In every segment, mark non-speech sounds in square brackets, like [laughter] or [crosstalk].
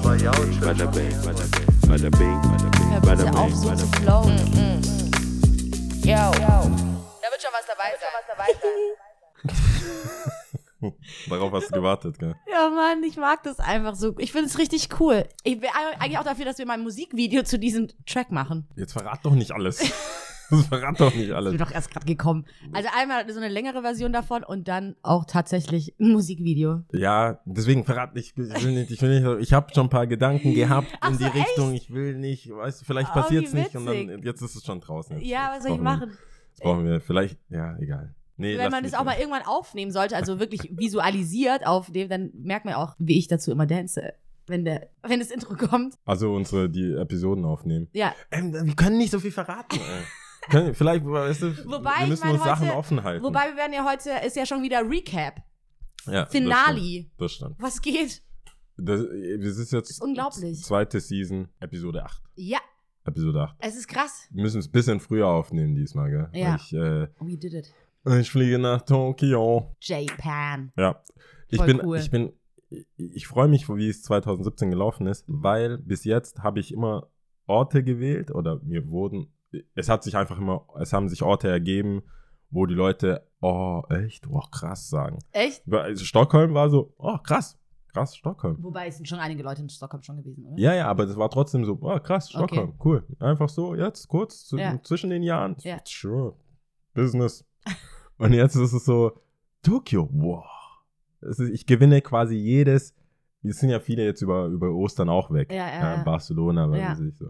bing, bada bing, bada bing, bada bing, bada bing, bada bing, so bada zu bing. flowen. Yo. Da wird schon was dabei sein. Darauf hast du gewartet, gell? [laughs] Ja, Mann, ich mag das einfach so. Ich finde es richtig cool. Ich wäre eigentlich auch dafür, dass wir mal ein Musikvideo zu diesem Track machen. Jetzt verrat doch nicht alles. [laughs] Das verrat doch nicht Ich alles. bin doch erst gerade gekommen. Also einmal so eine längere Version davon und dann auch tatsächlich ein Musikvideo. Ja, deswegen verrat nicht. Ich will nicht, ich will nicht. Ich habe schon ein paar Gedanken gehabt Ach in die so, Richtung. Ich will nicht, weißt du, vielleicht Oh, wie passiert's nicht und dann jetzt ist es schon draußen. Jetzt, Ja, was soll ich wir- machen? Jetzt brauchen wir vielleicht, ja, egal. Nee, Wenn man das auch mal irgendwann aufnehmen sollte, also wirklich visualisiert aufnehmen, dann merkt man auch, wie ich dazu immer dance, wenn, der, wenn das Intro kommt. Also unsere die Episoden aufnehmen. Ja, Ähm, wir können nicht so viel verraten. Ey. Vielleicht, weißt du, Wobei, wir ich müssen meine, uns Sachen heute- offen halten. wobei wir werden ja heute, ist ja schon wieder Recap, ja, das Finale. Das stimmt. Was geht? Das, das ist jetzt ist unglaublich. zweite Season, Episode 8. Ja, Episode 8. es ist krass. Wir müssen es ein bisschen früher aufnehmen diesmal, gell? Ja. Ich, äh, We did it. ich fliege nach Tokio. Japan. Ja. Ich Voll bin, cool. ich bin, ich, ich freue mich, wie es 2017 gelaufen ist, weil bis jetzt habe ich immer Orte gewählt oder mir wurden, es hat sich einfach immer, es haben sich Orte ergeben, wo die Leute, oh, echt, oh, krass sagen. Echt? Weil Stockholm war so, oh, krass, krass, Stockholm. Wobei es sind schon einige Leute in Stockholm schon gewesen, oder? Ja, ja, aber das war trotzdem so, oh, krass, Stockholm, cool. Einfach so, jetzt kurz zu, Ja. zwischen den Jahren, Ja. sure, Business. Und jetzt ist es so, Tokio, wow. Es ist, ich gewinne quasi jedes, es sind ja viele jetzt über, über Ostern auch weg. Ja, ja, ja. Barcelona, weil Ja. sich so,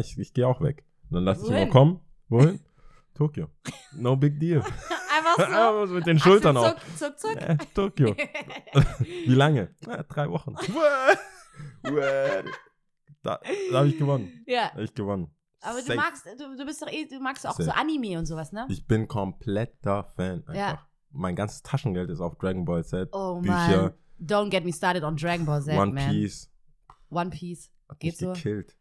ich, ich gehe auch weg. Und dann lasse ich immer kommen. Wohin? [laughs] Tokio. No big deal. [laughs] Einfach so. Aber so mit den Schultern auch. Zuck, zuck, zuck. Äh, Tokio. [laughs] Wie lange? Ja, drei Wochen. da da habe ich gewonnen. ja. Hab ich gewonnen. Aber du Safe. magst, du, du bist doch eh, du magst auch Safe. so Anime und sowas, ne? Ich bin kompletter Fan. Einfach. Ja. Mein ganzes Taschengeld ist auf Dragon Ball Z. Oh Bücher, man. Don't get me started on Dragon Ball Z, One man. Piece. One Piece. Hat Geht mich so? gekillt.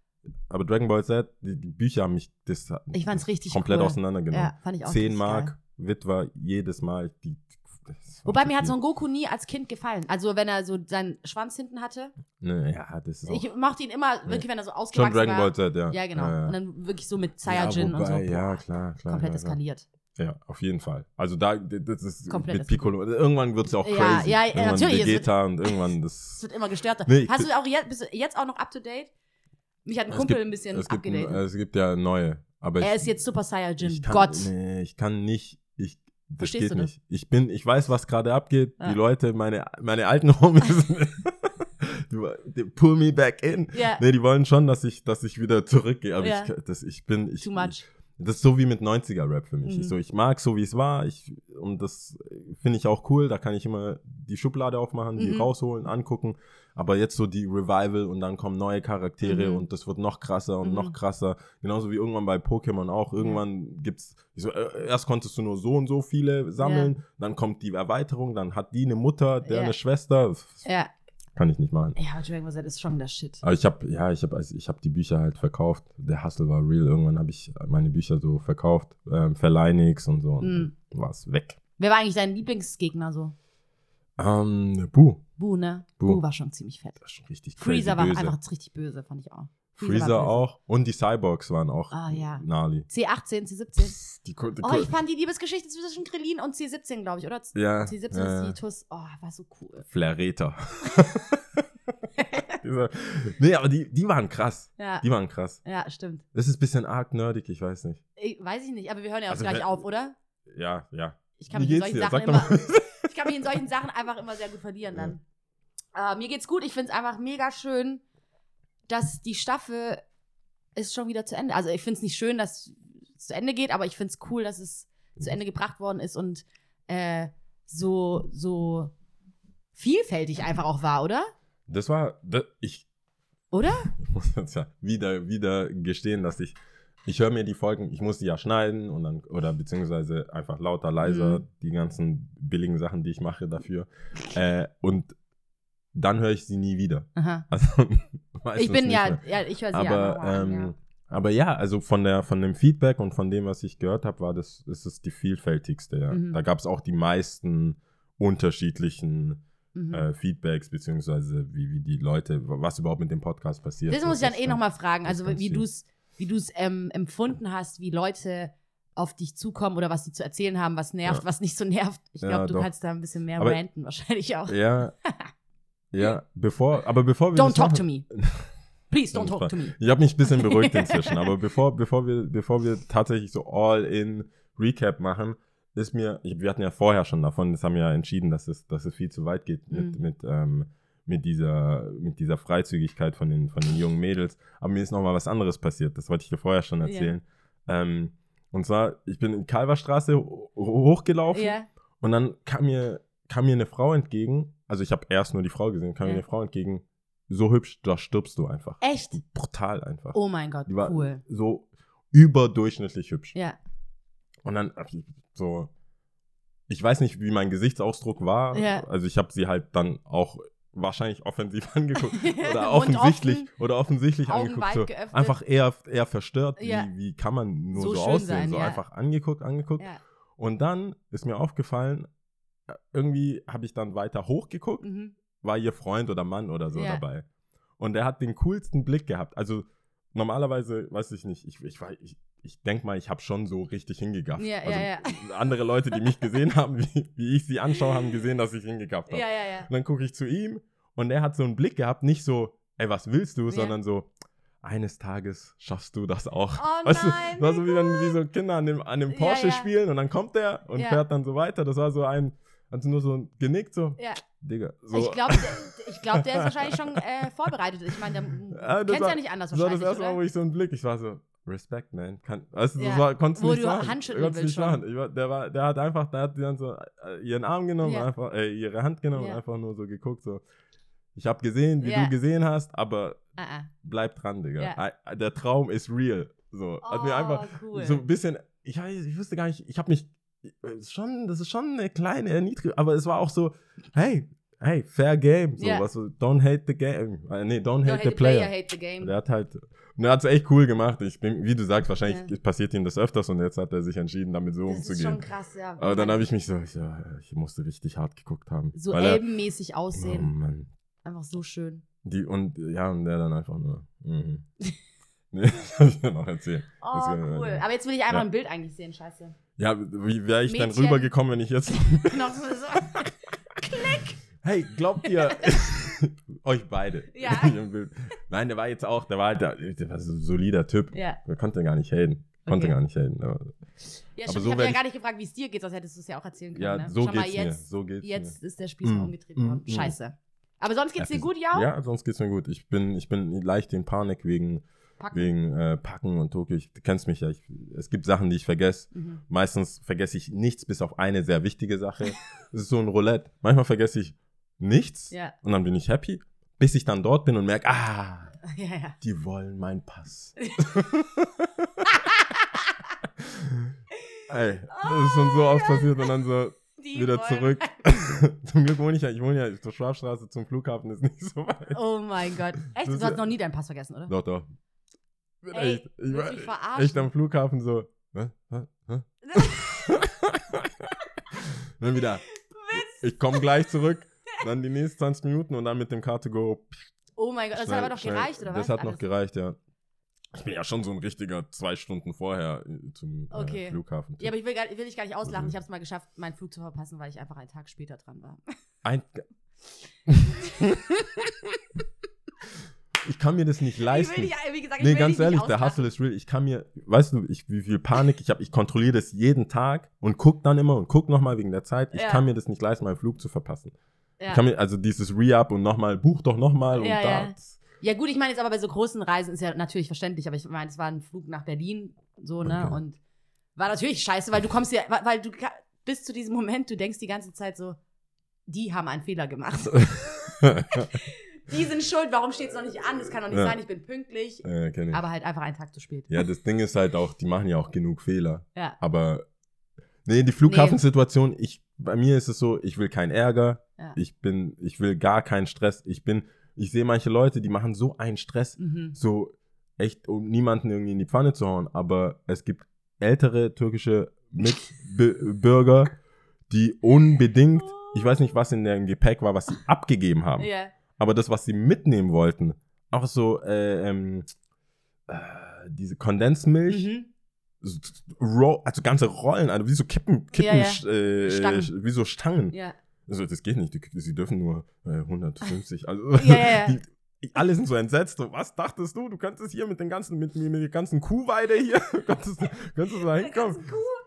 Aber Dragon Ball Z, die, die Bücher haben mich das, Ich fand's richtig komplett cool. auseinandergenommen. Ja, fand ich auch 10 richtig Mark, geil. Witwer, jedes Mal. Die, das Wobei mir hat. Son Goku nie als Kind gefallen. Also wenn er so seinen Schwanz hinten hatte. Ne, ja, das ist auch Ich mochte ihn immer, wirklich, wenn er so schon ausgewachsen Dragon war. Ball Z, ja. Ja, genau. Ja, ja. Und dann wirklich so mit Saiyajin ja, und so. wobei, Ja, klar, klar. Komplett klar, eskaliert. Ja, auf jeden Fall. Also da, das ist Komplett mit Piccolo. Irgendwann wird es ja auch Ja, crazy. ja, ja, irgendwann natürlich, es Vegeta und irgendwann [laughs] Es das. wird immer gestörter. Nee, Hast du auch jetzt, bist du jetzt auch noch up to date? Mich hat ein Es Kumpel gibt- ein bisschen es gibt, abgedatet. es gibt ja neue. Aber er ich, ist jetzt Super Saiyajin. kann, Gott. Nee, ich kann nicht. Ich, das Verstehst geht du das? nicht. Ich bin, ich weiß, was gerade abgeht. Ja. Die Leute, meine, meine alten Homies, [laughs] [laughs] die, die pull me back in. Ja, Nee, die wollen schon, dass ich, dass ich wieder zurückgehe. Aber Ja. ich, das, ich bin, ich, too much. Das ist so wie mit 90er-Rap für mich. Mhm. Ich, so, ich mag so, wie es war. Ich, und das finde ich auch cool. Da kann ich immer die Schublade aufmachen, die Mhm. rausholen, angucken. Aber jetzt so die Revival und dann kommen neue Charaktere Mhm. und das wird noch krasser und Mhm. noch krasser. Genauso wie irgendwann bei Pokémon auch. Irgendwann gibt's, so, äh, erst konntest du nur so und so viele sammeln, dann kommt die Erweiterung, dann hat die eine Mutter, der Ja. eine Schwester. Ja. kann ich nicht machen. Ja, Dragon Ball Z ist schon der Shit. Aber ich habe, ja, ich habe, also ich habe die Bücher halt verkauft. Der Hustle war real. Irgendwann habe ich meine Bücher so verkauft, ähm, verleih nix und so. Und Mhm. war es weg. Wer war eigentlich dein Lieblingsgegner so? Ähm, Buh. Bu, ne? Bu. Bu war schon ziemlich fett. Das ist schon richtig crazy Freezer war böse. einfach richtig böse, fand ich auch. Freezer war auch. Und die Cyborgs waren auch Ah, ja. Nali. C18, C17. Die, Ko- die Oh, ich fand die Liebesgeschichte zwischen Krillin und C17, glaube ich, oder? ja, C17 ja, ist die Tuss. Oh, war so cool. Flareter. [laughs] Nee, aber die, die waren krass. Ja, Die waren krass. ja, stimmt. Das ist ein bisschen arg nerdig, ich weiß nicht. Ich, weiß ich nicht, aber wir hören ja auch Also, gleich wenn- auf, oder? Ja, ja. Ich kann Wie mich geht's solchen dir? Sachen Sag immer. Ich kann mich in solchen Sachen einfach immer sehr gut verlieren dann. Äh, mir geht's gut. Ich finde es einfach mega schön, dass die Staffel ist schon wieder zu Ende. Also ich finde es nicht schön, dass es zu Ende geht, aber ich finde es cool, dass es zu Ende gebracht worden ist und äh, so, so vielfältig einfach auch war, oder? Das war, das, ich, Oder? ich [laughs] muss jetzt ja wieder, wieder gestehen, dass ich, ich höre mir die Folgen, ich muss die ja schneiden und dann, oder beziehungsweise einfach lauter, leiser, Mhm. die ganzen billigen Sachen, die ich mache dafür. Äh, und dann höre ich sie nie wieder. Aha. [laughs] Also, Ich bin ja, ja, ich höre sie aber, ja ähm, ja. aber ja, also von der, von dem Feedback und von dem, was ich gehört habe, war das, ist es die vielfältigste, ja. Mhm. Da gab es auch die meisten unterschiedlichen Mhm. äh, Feedbacks, beziehungsweise wie, wie die Leute, was überhaupt mit dem Podcast passiert. Das muss ich dann ist eh nochmal fragen. das ist Also wie du es wie du's, ähm, empfunden hast, wie Leute auf dich zukommen oder was sie zu erzählen haben, was nervt, Ja. was nicht so nervt. Ich Ja, glaube, du doch. kannst da ein bisschen mehr Aber- ranten wahrscheinlich auch. Ja. [laughs] ja, bevor, aber bevor wir Don't talk machen- to me. [laughs] Please don't talk to me. Ich habe mich ein bisschen beruhigt [laughs] inzwischen, aber bevor, bevor, wir, bevor wir tatsächlich so All-in-Recap machen, ist mir, ich, wir hatten ja vorher schon davon, das haben wir ja entschieden, dass es, dass es viel zu weit geht mit, Mhm. mit, ähm, mit, dieser, mit dieser Freizügigkeit von den, von den jungen Mädels. Aber mir ist noch mal was anderes passiert, das wollte ich dir vorher schon erzählen. Ähm, und zwar, ich bin in Kalverstraße ho- hochgelaufen Ja. und dann kam mir, kam mir eine Frau entgegen, also ich habe erst nur die Frau gesehen, kam Ja. mir eine Frau entgegen, so hübsch, da stirbst du einfach. Echt? Brutal einfach. Oh mein Gott, Die war cool. so überdurchschnittlich hübsch. Ja. Und dann so, ich weiß nicht, wie mein Gesichtsausdruck war. Ja. Also ich habe sie halt dann auch wahrscheinlich offensiv [laughs] angeguckt oder offensichtlich offen, oder offensichtlich Augen angeguckt. So, einfach eher, eher verstört. Ja. Wie, wie kann man nur So so, aussehen? sein, so ja. einfach angeguckt, angeguckt. ja. Und dann ist mir aufgefallen, äh, irgendwie habe ich dann weiter hochgeguckt Mhm. war ihr Freund oder Mann oder so dabei. Und der hat den coolsten Blick gehabt. Also normalerweise, weiß ich nicht, ich, ich, weiß- ich, ich denke mal, ich habe schon so richtig hingegafft. Ja, also, ja, Andere Leute, die mich gesehen haben, wie, wie ich sie anschaue, haben gesehen, dass ich hingegafft habe. Ja, ja, ja. Und dann gucke ich zu ihm und er hat so einen Blick gehabt, nicht so, ey, was willst du, Ja. sondern so, eines Tages schaffst du das auch. Oh [laughs] weißt nein, du, war so wie wenn wie so Kinder an dem, an dem Ja, Porsche ja. spielen und dann kommt der und Ja. fährt dann so weiter. Das war so ein, hat nur so genickt, so, Ja. Digga. So. Ich glaube, der, ich glaub, der ist wahrscheinlich schon äh, vorbereitet. Ich meine, der [laughs] Ja, kennt war- ja nicht anders Das war das wahrscheinlich, erste Mal, wo ich so einen Blick, ich war so, Respect, man. Kann, du, Ja. das war, konntest du Wo nicht du sagen. Handschütteln konntest nicht schon. machen. War, der, war, der hat einfach, der hat dann so äh, ihren Arm genommen, Ja. einfach, äh, ihre Hand genommen Ja. und einfach nur so geguckt, so. Ich habe gesehen, wie du gesehen hast, aber Ah, ah. bleib dran, Digga. I- Der Traum ist real. So. Hat mir Oh, einfach cool. so ein bisschen, ich, ich wusste gar nicht, ich habe mich, äh, schon, das ist schon eine kleine Erniedrigung, aber es war auch so, hey, hey, fair game. So, Ja. was don't hate the game. Äh, nee, don't, Don't hate, the player. hate the game. Und er hat halt, und er hat es echt cool gemacht. Ich bin, wie du sagst, wahrscheinlich Ja. passiert ihm das öfters und jetzt hat er sich entschieden, damit so das ist schon umzugehen. krass, ja. Aber dann habe ich mich so, ja, ich musste richtig hart geguckt haben. so er, elbenmäßig oh aussehen. Mann. Einfach so schön. Die, und ja, und der dann einfach nur. Mhm. [laughs] nee, [laughs] das kann ich dir noch erzählen. Oh, Das cool. Aber jetzt will ich einmal ja. ein Bild eigentlich sehen, scheiße. Ja, wie wäre ich dann Mädchen. rübergekommen, wenn ich jetzt. [laughs] Noch so, so. Hey, glaubt ihr. [laughs] euch beide. Ja. [laughs] Nein, der war jetzt auch, der war halt, der, der war so ein solider Typ. Ja. Der konnte gar nicht haten. Konnte Okay. gar nicht haten. Aber, Ja, Aber stimmt, so ich habe ja gar nicht gefragt, wie es dir geht, sonst hättest du es ja auch erzählen können. ja, ne? so Schau mal, geht's mir. jetzt, So geht's jetzt mir. ist der Spieß Mm, umgedreht mm, worden. mm. Scheiße. Aber sonst geht's Ja, dir gut, ja? Ja, sonst geht's mir gut. Ich bin, ich bin leicht in Panik wegen, Packen. wegen äh, Packen und Tokio. Ich, du kennst mich ja. Ich, es gibt Sachen, die ich vergesse. Mhm. Meistens vergesse ich nichts, bis auf eine sehr wichtige Sache. [laughs] Es ist so ein Roulette. Manchmal vergesse ich nichts Ja. und dann bin ich happy, bis ich dann dort bin und merke, ah, [laughs] ja, ja. die wollen meinen Pass. [laughs] Ey, das ist schon so oft passiert und dann so Die wieder zurück. [laughs] Zum Glück wohne ich ja, ich wohne ja zur Schwabstraße zum Flughafen, ist nicht so weit. Oh mein Gott. Echt? Das Du hast noch nie deinen Pass vergessen, oder? Doch, doch. Ey, echt, ich war echt am Flughafen so. Hä? Hä? Hä? dann wieder. Ich komme gleich zurück. Dann die nächsten 20 Minuten und dann mit dem Car2Go. Oh mein Gott, das schnell- hat aber doch schnell. gereicht, oder Das was? hat noch Alles? gereicht, ja. Ich bin ja schon so ein richtiger zwei Stunden vorher äh, zum Okay. äh, Flughafen. Ja, aber ich will, gar, will dich gar nicht auslachen. Mhm. Ich habe es mal geschafft, meinen Flug zu verpassen, weil ich einfach einen Tag später dran war. Ein [laughs] ich kann mir das nicht leisten. Ich will nicht, wie gesagt, ich Nee, ganz ehrlich, der. Hustle ist real. Ich kann mir, weißt du, ich, wie viel Panik ich habe, ich kontrolliere das jeden Tag und guck dann immer und guck nochmal wegen der Zeit. Ich Ja. kann mir das nicht leisten, meinen Flug zu verpassen. Ja. Ich kann mir, also dieses Re-Up und nochmal, buch doch nochmal und Ja, da. ja. Ja, gut, ich meine jetzt aber bei so großen Reisen ist ja natürlich verständlich, aber ich meine, es war ein Flug nach Berlin, so, ne? Okay. Und war natürlich scheiße, weil du kommst ja, weil, du bis zu diesem Moment, du denkst die ganze Zeit so, die haben einen Fehler gemacht. [laughs] Die sind schuld, warum steht es noch nicht an? Das kann doch nicht Ja. sein, ich bin pünktlich. kenn ich. Aber halt einfach einen Tag zu spät. Ja, das Ding ist halt auch, die machen ja auch genug Fehler. Ja. Aber nee, die Flughafensituation, ich, bei mir ist es so, ich will keinen Ärger, Ja. ich bin, ich will gar keinen Stress. Ich bin, ich sehe manche Leute, die machen so einen Stress, Mhm. so echt, um niemanden irgendwie in die Pfanne zu hauen, aber es gibt ältere türkische Mitbürger, die unbedingt Ich weiß nicht, was in dem Gepäck war, was sie abgegeben haben. Ja. Aber das, was sie mitnehmen wollten, auch so äh, ähm, äh, diese Kondensmilch, Mhm. Ro also ganze Rollen, also wie so Kippen, Kippen Ja, ja. Äh, wie so Stangen. Ja. Also das geht nicht, die, sie dürfen nur äh, 150. Also Ja. [laughs] Die, alle sind so entsetzt. So, was dachtest du? Du könntest hier mit den ganzen, mit, mit der ganzen Kuhweide hier, [laughs] könntest, du- könntest du da hinkommen.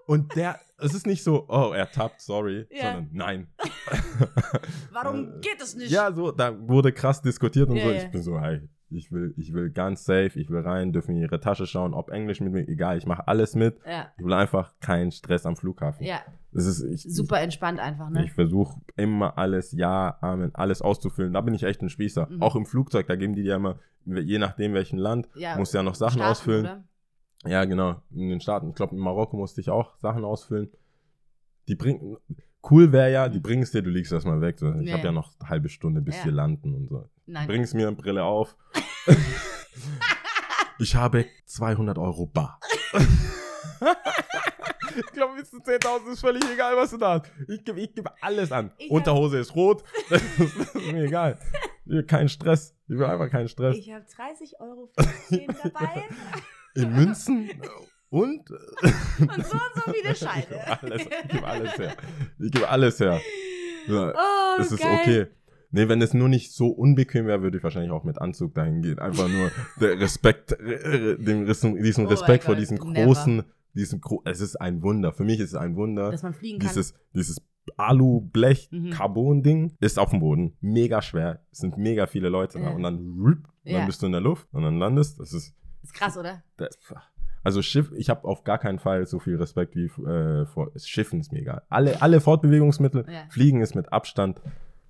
Und der, es ist nicht so, oh, er tappt, sorry, Ja. sondern nein. [laughs] Warum geht es nicht? Ja, so, da wurde krass diskutiert und Ja, so. Ich bin so, hey, ich will, ich will ganz safe, ich will rein, dürfen in ihre Tasche schauen, ob Englisch mit mir, egal, ich mache alles mit. Ja. Ich will einfach keinen Stress am Flughafen. ja. Das ist, ich, Super entspannt einfach, ne? ich versuche immer alles, ja, Amen, alles auszufüllen. Da bin ich echt ein Spießer. Mhm. Auch im Flugzeug, da geben die dir immer, je nachdem welchen Land, Ja. musst du ja noch Sachen Staaten, ausfüllen. oder? Ja, genau. In den Staaten. Ich glaube, in Marokko musste ich auch Sachen ausfüllen. Die bringen. Cool wäre ja, die bringen es dir, du liegst erstmal weg. So, ich. Ja, habe ja noch eine halbe Stunde, bis Ja. wir landen und so. Nein. Bring es mir, Brille auf. [laughs] ich habe 200 Euro bar. [laughs] ich glaube, bis zu 10.000 ist völlig egal, was du da hast. Ich gebe ich gebe alles an. Ich Unterhose ist rot. [laughs] Das ist, mir egal. Keinen Stress. Ich will einfach keinen Stress. Ich habe 30 Euro für dabei In Münzen und [laughs] und so und so viele [laughs] Ich Scheine. gebe alles, ich gebe alles her. Ich gebe alles her. Ja, Oh, es ist geil. okay. Nee, wenn es nur nicht so unbequem wäre, würde ich wahrscheinlich auch mit Anzug dahin gehen. Einfach nur der Respekt, äh, dem, Rissen- diesen Oh Respekt mein vor diesem never. großen, diesem, gro es ist ein Wunder. Für mich ist es ein Wunder. Dass man fliegen kann. Dieses, dieses Alu-Blech, Mhm. Ist auf dem Boden. Mega schwer. Es sind mega viele Leute da. Ja. Und dann, und Ja. dann bist du in der Luft und dann landest. Das ist, ist krass, oder? das, also Schiff, ich habe auf gar keinen Fall so viel Respekt wie äh, vor Schiffen ist mir egal. Alle, alle Fortbewegungsmittel, Ja. Fliegen ist mit Abstand.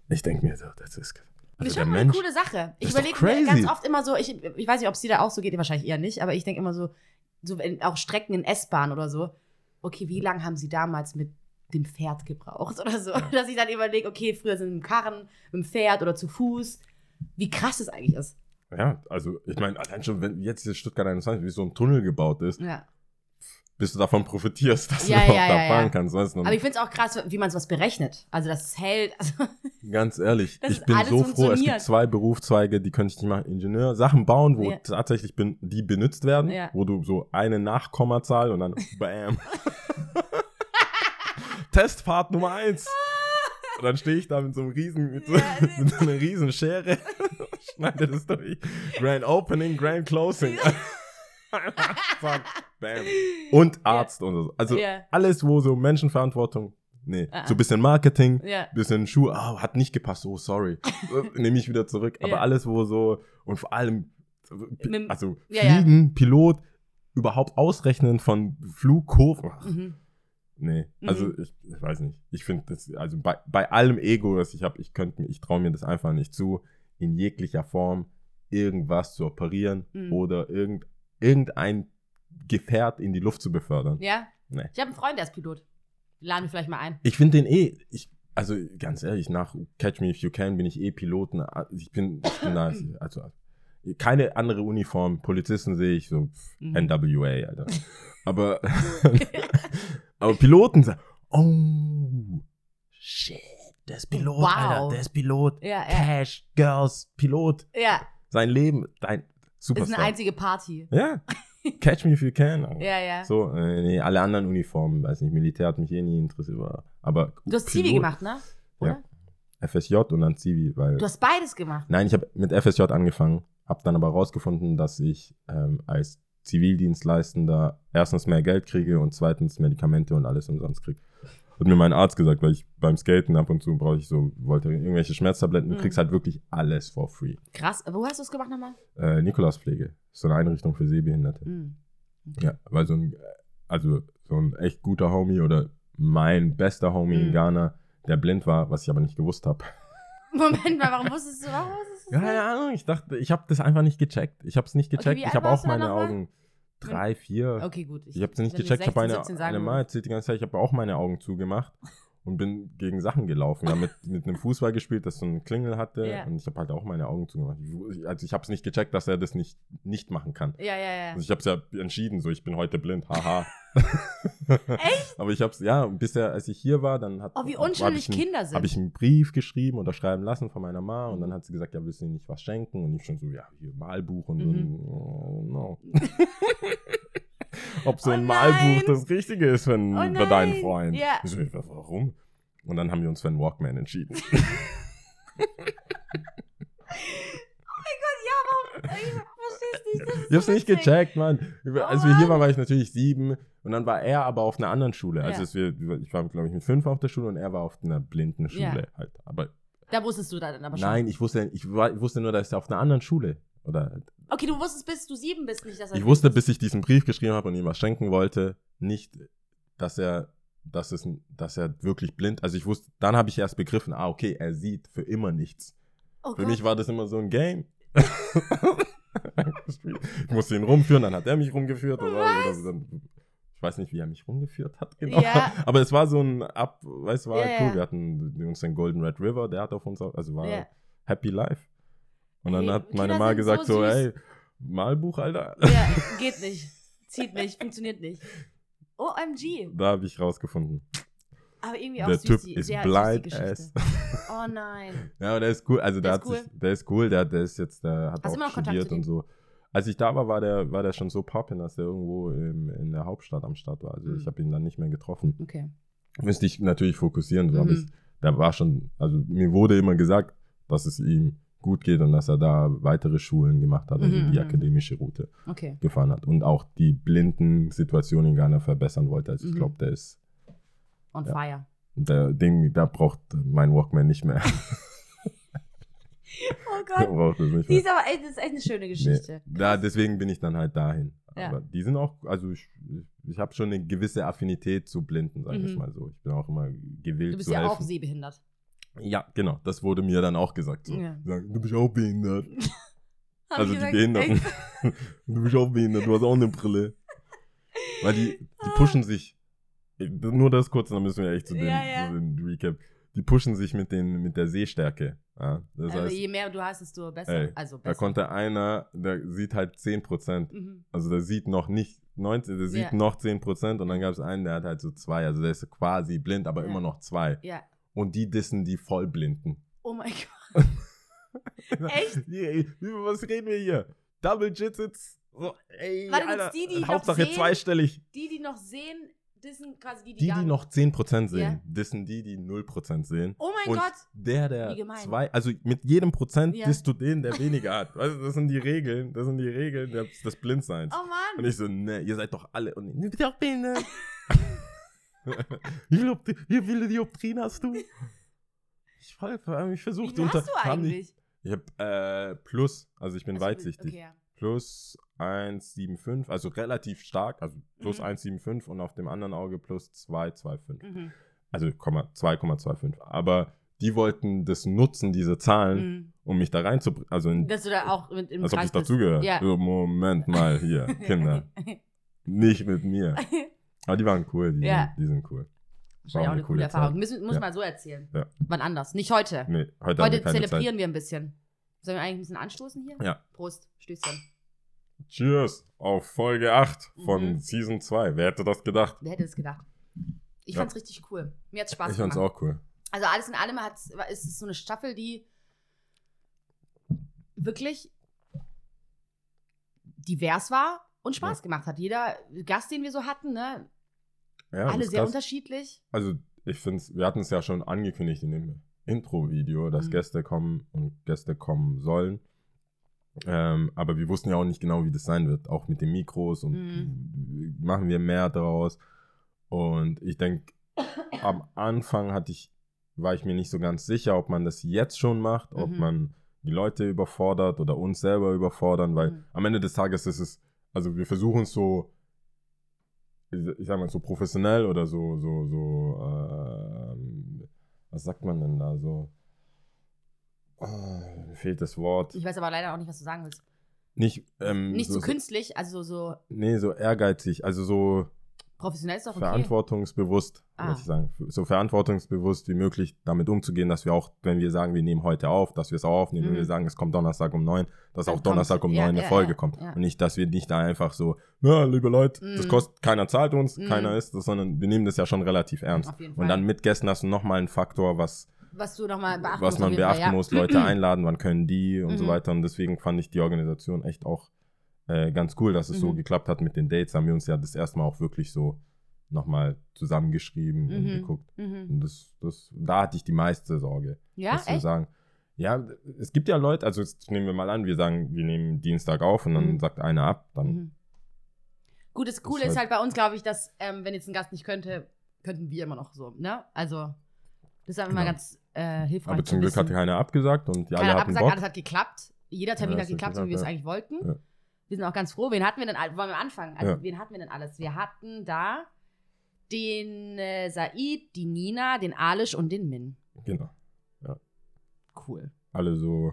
Ich denke mir so, das ist. Also mal eine coole Sache. Ich überlege mir ganz oft immer so, ich, ich weiß nicht, ob es dir da auch so geht, wahrscheinlich eher nicht, aber ich denke immer so, so wenn, auch Strecken in S-Bahn oder so, okay, wie lange haben sie damals mit dem Pferd gebraucht [laughs] oder so? Dass ich dann überlege, okay, früher sind mit dem Karren, mit dem Pferd oder zu Fuß, wie krass das eigentlich ist. Ja, also ich meine, allein schon, wenn jetzt hier Stuttgart 21, wie so ein Tunnel gebaut ist, Ja. bis du davon profitierst, dass Ja, du überhaupt ja, da fahren kannst. Weißt du? Aber ich finde es auch krass, wie man sowas berechnet. Also, dass es hält. Also, [laughs] Ganz ehrlich, Das ich bin so froh, es gibt zwei Berufszweige, die könnte ich nicht machen. Ingenieur, Sachen bauen, wo tatsächlich bin, die benutzt werden, wo du so eine Nachkommazahl und dann bam. [laughs] Testfahrt Nummer eins. [laughs] Und dann stehe ich da mit so einem riesen, mit so, [laughs] mit so einer riesen Schere, [laughs] schneide das durch. Grand Opening, Grand Closing. Zack, [laughs] bam. Und Arzt und so. Also alles, wo so Menschenverantwortung, nee, Ah. so ein bisschen Marketing, ja. bisschen Schuh, ah, hat nicht gepasst, oh, sorry. Nehme ich wieder zurück. Aber Ja. alles, wo so, und vor allem, Mit- also Ja, ja. Fliegen, Pilot, überhaupt ausrechnen von Flugkurven. Mhm. Nee, Mhm. also ich, ich weiß nicht. Ich finde das, also bei, bei allem Ego, das ich habe, ich könnte mir, ich traue mir das einfach nicht zu, in jeglicher Form irgendwas zu operieren Mhm. oder irgend, irgendein Gefährt in die Luft zu befördern. Ja. Nee. Ich habe einen Freund, der ist Pilot. Laden wir vielleicht mal ein. Ich finde den eh, ich, also ganz ehrlich, nach Catch Me If You Can bin ich eh Piloten. Ich bin, ich bin da, [laughs] also keine andere Uniform. Polizisten sehe ich so Mhm. NWA, Alter. [laughs] Aber, [laughs] aber Piloten sagen, oh, shit, der ist Pilot, Wow. Alter, der ist Pilot. Ja, ja. Cash, Girls, Pilot. Ja, Sein Leben, dein ist eine Superstar. einzige Party. ja, [laughs] Catch Me If You Can. Ja, ja. So, äh, nee, alle anderen Uniformen, weiß nicht, Militär hat mich eh nie interessiert. Aber Du hast Zivi Pilot- gemacht, ne? Oder? FSJ und dann Zivi, weil. Du hast beides gemacht. Nein, ich habe mit FSJ angefangen, habe dann aber rausgefunden, dass ich ähm, als Zivildienstleistender erstens mehr Geld kriege und zweitens Medikamente und alles umsonst kriege. Hat mir mein Arzt gesagt, weil ich beim Skaten ab und zu brauche ich so, wollte irgendwelche Schmerztabletten, du Mhm. kriegst halt wirklich alles for free. Krass. Wo hast du es gemacht nochmal? Äh, Nikolauspflege, ist so eine Einrichtung für Sehbehinderte. Mhm. Ja, weil so ein, also so ein echt guter Homie oder mein bester Homie Mhm. in Ghana, der blind war, was ich aber nicht gewusst habe. Moment mal, warum [laughs] wusstest du, warum wusstest du Ja, keine Ahnung, ich dachte, ich habe das einfach nicht gecheckt. Ich habe es nicht Okay, gecheckt. wie ich habe auch meine? Augen drei, vier. Okay, gut. Ich habe es nicht gecheckt. Ich habe 16, meine, 17 sagen eine Mal würdest. erzählt die ganze Zeit, ich habe auch meine Augen zugemacht. Und bin gegen Sachen gelaufen. Wir haben mit, mit einem Fußball gespielt, das so einen Klingel hatte Ja. und ich habe halt auch meine Augen zugemacht. Also ich habe es nicht gecheckt, dass er das nicht, nicht machen kann. Ja, ja, ja. Also ich habe es ja entschieden, so ich bin heute blind, haha. Echt? Aber ich habe es, ja, bisher, als ich hier war, dann hat Oh, wie unschuldig Kinder sind. habe ich einen Brief geschrieben oder schreiben lassen von meiner Ma Mhm. und dann hat sie gesagt, ja, willst du ihr nicht was schenken? Und ich schon so, ja, hier Malbuch und so. Mhm. ein- Oh, no. [laughs] Ob so Oh ein nein. Malbuch das Richtige ist für, Oh für deinen. Freund. Ja. So, warum? Und dann haben wir uns für einen Walkman entschieden. [laughs] ja, warum? Ich versteh's nicht. Ich hab's so nicht gecheckt, Mann. Als wir hier Mann. waren, war ich natürlich sieben und dann war er aber auf einer anderen Schule. Also Ja. wir, ich war, glaube ich, mit fünf auf der Schule und er war auf einer blinden Schule Ja. halt. Aber Da wusstest du dann aber schon. nein, ich wusste, ich, war, ich wusste nur, dass er auf einer anderen Schule. Oder Okay, du wusstest, bis du sieben bist, nicht, dass er. ich wusste, bis ich diesen Brief geschrieben habe und ihm was schenken wollte, nicht, dass er, dass es, dass er wirklich blind. Also ich wusste, dann habe ich erst begriffen, ah okay, er sieht für immer nichts. Oh Für Gott. mich war das immer so ein Game. [laughs] ich musste ihn rumführen, dann hat er mich rumgeführt. Oder, oder dann, ich weiß nicht, wie er mich rumgeführt hat, genau. Ja. [laughs] Aber es war so ein Ab, weißt du, war Ja, cool. ja. Wir hatten uns den Golden Red River, der hat auf uns, auch- also war. Happy Life. Und dann Ey, hat meine Kinder Ma gesagt so so, ey, Malbuch, Alter. Ja, [laughs] geht nicht. Zieht nicht, funktioniert nicht. OMG. Da habe ich rausgefunden. Aber irgendwie auch Der süß, Typ die, ist blind Geschichte. as. [laughs] Oh nein. Ja, aber der ist cool. Also der, Der hat ist cool. sich, der ist cool, der, der ist jetzt, der hat Hast auch studiert und so. Als ich da war, war der, war der schon so poppin, dass der irgendwo im, in der Hauptstadt am Start war. Also Mhm. ich habe ihn dann nicht mehr getroffen. Okay. Müsste ich natürlich fokussieren, so, Mhm. ich, der war schon, also mir wurde immer gesagt, dass es ihm gut geht und dass er da weitere Schulen gemacht hat, also Mhm, die mhm. akademische Route Okay. gefahren hat und auch die blinden Situation in Ghana verbessern wollte. Also ich Mhm. glaube, der ist, On Ja. fire. der Ding, da braucht mein Walkman nicht mehr. [laughs] Oh Gott. [laughs] Die ist aber echt, das ist echt eine schöne Geschichte. Nee, da, deswegen bin ich dann halt dahin. Ja. Aber die sind auch, also ich, ich habe schon eine gewisse Affinität zu Blinden, sage ich Mhm. mal so. Ich bin auch immer gewillt Du bist zu ja auch helfen. sehbehindert. Ja, genau. Das wurde mir dann auch gesagt. So. Ja. Sagen, du bist auch behindert. [laughs] Also die gesagt, Behinderten. [laughs] du bist auch behindert, du hast auch eine Brille. Weil die, Ah. die pushen sich. Nur das kurz, dann müssen wir echt zu dem, Ja, ja. zu dem Recap. Die pushen sich mit, den, mit der Sehstärke. Ja, das Also heißt, je mehr du hast, desto besser. ey, also da besser. konnte einer, der sieht halt 10%. Mhm. Also der sieht noch nicht 19, der sieht noch 10% und dann gab es einen, der hat halt so zwei. Also der ist quasi blind, aber immer noch zwei. Ja. Und die dissen die Vollblinden. Oh mein Gott. [laughs] Echt? Über was reden wir hier? Double Jitsits? So, ey, Warte, Alter, gibt's die, die noch Hauptsache sehen? zweistellig. Die, die noch sehen, das sind quasi die, die, Die, die noch 10% sehen, Ja. dissen die, die 0% sehen. Oh mein und Gott. der, der zwei, also mit jedem Prozent Ja. disst du den, der weniger [laughs] hat. Weißt du, das sind die Regeln, das sind die Regeln des, des Blindseins. Oh Mann. Und ich so, ne, ihr seid doch alle. Und du bist auch behindert. [laughs] wie, viele wie viele Dioptrien hast du? Ich, voll- ich Wie versuche viel hast du eigentlich? Ich habe äh, plus, also ich bin Also, weitsichtig. Okay, ja. Plus 1,75, also relativ stark, also plus Mhm. 1,75 und auf dem anderen Auge plus 2,25. Mhm. Also Komma- 2,25. Aber die wollten das nutzen, diese Zahlen, Mhm. um mich da reinzubringen. Also in, Dass du da auch mit im als ob ich dazugehöre. Ja. So, Moment mal hier, [laughs] Kinder. Nicht mit mir. [laughs] Aber die waren cool, die, Ja. die sind cool. Wahrscheinlich War auch eine coole Erfahrung. Zeit. Müssen, muss Ja. mal so erzählen. Ja. Wann anders. Nicht heute. Nee, heute, haben Heute wir keine zelebrieren Zeit. wir ein bisschen. Sollen wir eigentlich ein bisschen anstoßen hier? Ja. Prost. Stößchen. Cheers auf Folge 8 von Mhm. Season 2. Wer hätte das gedacht? Wer hätte es gedacht? Ich Ja. fand's richtig cool. Mir hat's Spaß ich fand's gemacht. auch cool. Also alles in allem hat's, ist es so eine Staffel, die wirklich divers war und Spaß Ja. gemacht hat. Jeder Gast, den wir so hatten, ne, Ja, alle sehr krass. unterschiedlich. Also, ich finde wir hatten es ja schon angekündigt in dem Intro-Video, dass Mhm. Gäste kommen und Gäste kommen sollen. Ähm, aber wir wussten ja auch nicht genau, wie das sein wird, auch mit den Mikros und Mhm. machen wir mehr daraus. Und ich denke, am Anfang hatte ich, war ich mir nicht so ganz sicher, ob man das jetzt schon macht, ob Mhm. man die Leute überfordert oder uns selber überfordern, weil Mhm. am Ende des Tages ist es, also wir versuchen es so, ich sag mal, so professionell oder so, so, so, ähm, was sagt man denn da, so, mir fehlt das Wort. Ich weiß aber leider auch nicht, was du sagen willst. Nicht, ähm, Nicht so, künstlich, also so, Nee, so ehrgeizig, also so, Professionell ist doch okay. verantwortungsbewusst, Ah. ich sagen, so verantwortungsbewusst wie möglich damit umzugehen, dass wir auch, wenn wir sagen, wir nehmen heute auf, dass wir es auch aufnehmen, wenn Mhm. wir sagen, es kommt Donnerstag um neun, dass Dann auch Donnerstag um kommt's. Ja, neun eine ja, Folge ja, kommt. Und nicht, dass wir nicht da einfach so, ja, liebe Leute, das Mhm. kostet, keiner zahlt uns, Mhm. keiner ist das, sondern wir nehmen das ja schon relativ ernst. Und dann mit Gästen hast du nochmal einen Faktor, was, Was du nochmal beachten was man beachten Fall, muss, Leute [clears throat] einladen, wann können die und so Mhm. weiter. Und deswegen fand ich die Organisation echt auch äh, ganz cool, dass es so Mhm. geklappt hat mit den Dates. Haben wir uns ja das erste Mal auch wirklich so nochmal zusammengeschrieben und Mhm. geguckt. Mhm. Und das, das, da hatte ich die meiste Sorge. Ja, dass echt? sagen, ja, es gibt ja Leute, also jetzt nehmen wir mal an, wir sagen, wir nehmen Dienstag auf und dann Mhm. sagt einer ab, dann Mhm. Gut, das Coole ist ist halt- halt bei uns, glaube ich, dass, ähm, wenn jetzt ein Gast nicht könnte, könnten wir immer noch so, ne? Also, das ist einfach mal Genau. ganz äh, hilfreich. aber zu zum Glück hat keiner abgesagt und die alle hatten abgesagt, Bock. alles hat geklappt. Jeder Termin Ja, hat geklappt, so wie wir es eigentlich wollten. Ja. Wir sind auch ganz froh. Wen hatten wir denn? Wollen wir anfangen? Also, Ja. wen hatten wir denn alles? Wir hatten da den äh, Said, die Nina, den Alish und den Min. Genau. Cool. Alle so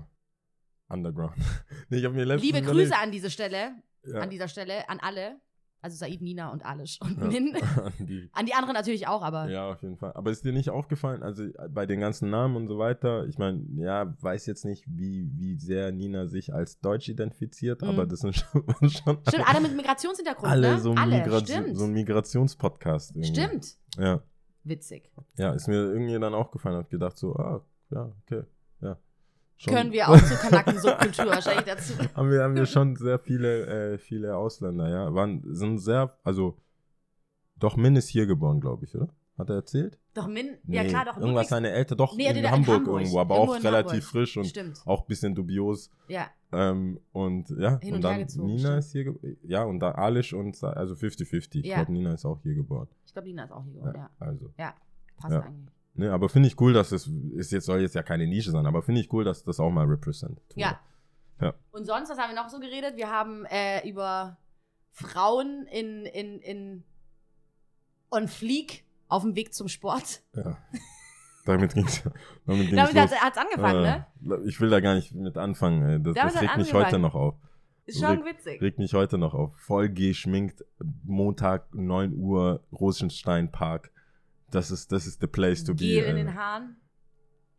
underground. [laughs] nee, ich hab mir Liebe Grüße an diese Stelle, ja. an dieser Stelle, an alle. Also Said, Nina und Alish und Ja. Min. [laughs] An die, An die anderen natürlich auch, aber ja, auf jeden Fall. Aber ist dir nicht aufgefallen, also bei den ganzen Namen und so weiter, ich meine, ja, weiß jetzt nicht, wie, wie sehr Nina sich als Deutsch identifiziert, Mhm. aber das sind schon, [laughs] schon stimmt, alle mit Migrationshintergrund, alle ne? so ein, alle, Migra stimmt. so ein Migrationspodcast. irgendwie. stimmt. Ja. Witzig. ja, ist mir irgendwie dann aufgefallen, hab gedacht so, ah, ja, okay. Schon- Können wir auch zur Kanaken-Subkultur wahrscheinlich dazu. [laughs] haben wir, haben wir schon sehr viele, äh, viele Ausländer, ja. Waren, sind sehr, also, doch Min ist hier geboren, glaube ich, oder? Hat er erzählt? Doch Min, ja Nee, klar, doch. Irgendwas seine Eltern, doch Nee, in, in- in Hamburg, Hamburg. irgendwo, aber Irgendwo auch relativ Hamburg. frisch und Stimmt. auch ein bisschen dubios. Ja, Ähm, und ja, Hin und, und dann hergezogen, Nina stimmt. ist hier, ge- ja, und da Alish und, also 50-50. Ich Ja. glaube, Nina ist auch hier geboren. ich glaube, Nina ist auch hier. Ja, Ja, Also, ja. passt Ja. eigentlich. Ne, aber finde ich cool, dass es, ist jetzt, soll jetzt ja keine Nische sein, aber finde ich cool, dass das auch mal represent. Ja. Ja. Und sonst, was haben wir noch so geredet? Wir haben äh, über Frauen in, in, in on fleek auf dem Weg zum Sport. ja. Damit [laughs] ging's, damit ging's Damit hat es angefangen, ne? Äh, Ich will da gar nicht mit anfangen. ey. Das, das regt mich heute noch auf. Ist schon reg- witzig. Regt mich heute noch auf. Voll geschminkt, Montag 9 Uhr, Rosenstein Park. Das ist, das ist the place to be. Gel in den Haaren.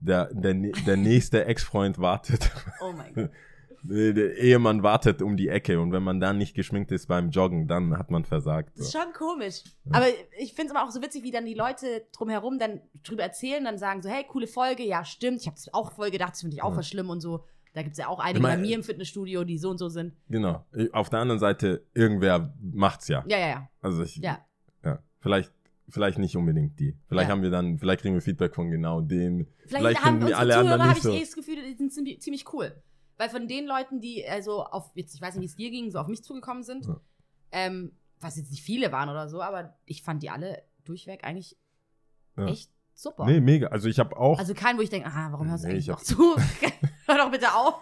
Der, der, der nächste Ex-Freund wartet. Oh mein Gott. [laughs] Der Ehemann wartet um die Ecke und wenn man dann nicht geschminkt ist beim Joggen, dann hat man versagt. Das ist So. schon komisch. Aber ich finde es aber auch so witzig, wie dann die Leute drumherum dann drüber erzählen, dann sagen so, hey, coole Folge, ja, stimmt, ich habe es auch voll gedacht, das finde ich auch Ja. voll schlimm und so. Da gibt es ja auch einige Ich mein, bei mir im Fitnessstudio, die so und so sind. Genau. Auf der anderen Seite, irgendwer macht's ja. Ja, ja, ja. Also ich, Ja. ja. Vielleicht, vielleicht nicht unbedingt die. Vielleicht Ja. haben wir dann, vielleicht kriegen wir Feedback von genau denen. Vielleicht, finden haben unsere alle Zuhörer, anderen habe nicht ich so. eh das Gefühl, die sind ziemlich, ziemlich cool. Weil von den Leuten, die also auf, jetzt, ich weiß nicht, wie es dir ging, so auf mich zugekommen sind, Ja. ähm, was jetzt nicht viele waren oder so, aber ich fand die alle durchweg eigentlich Ja. echt super. Nee, mega. Also ich habe auch. Also keinen, wo ich denke, ah, warum hörst du Nee, eigentlich ich noch zu? [laughs] Hör doch bitte auf.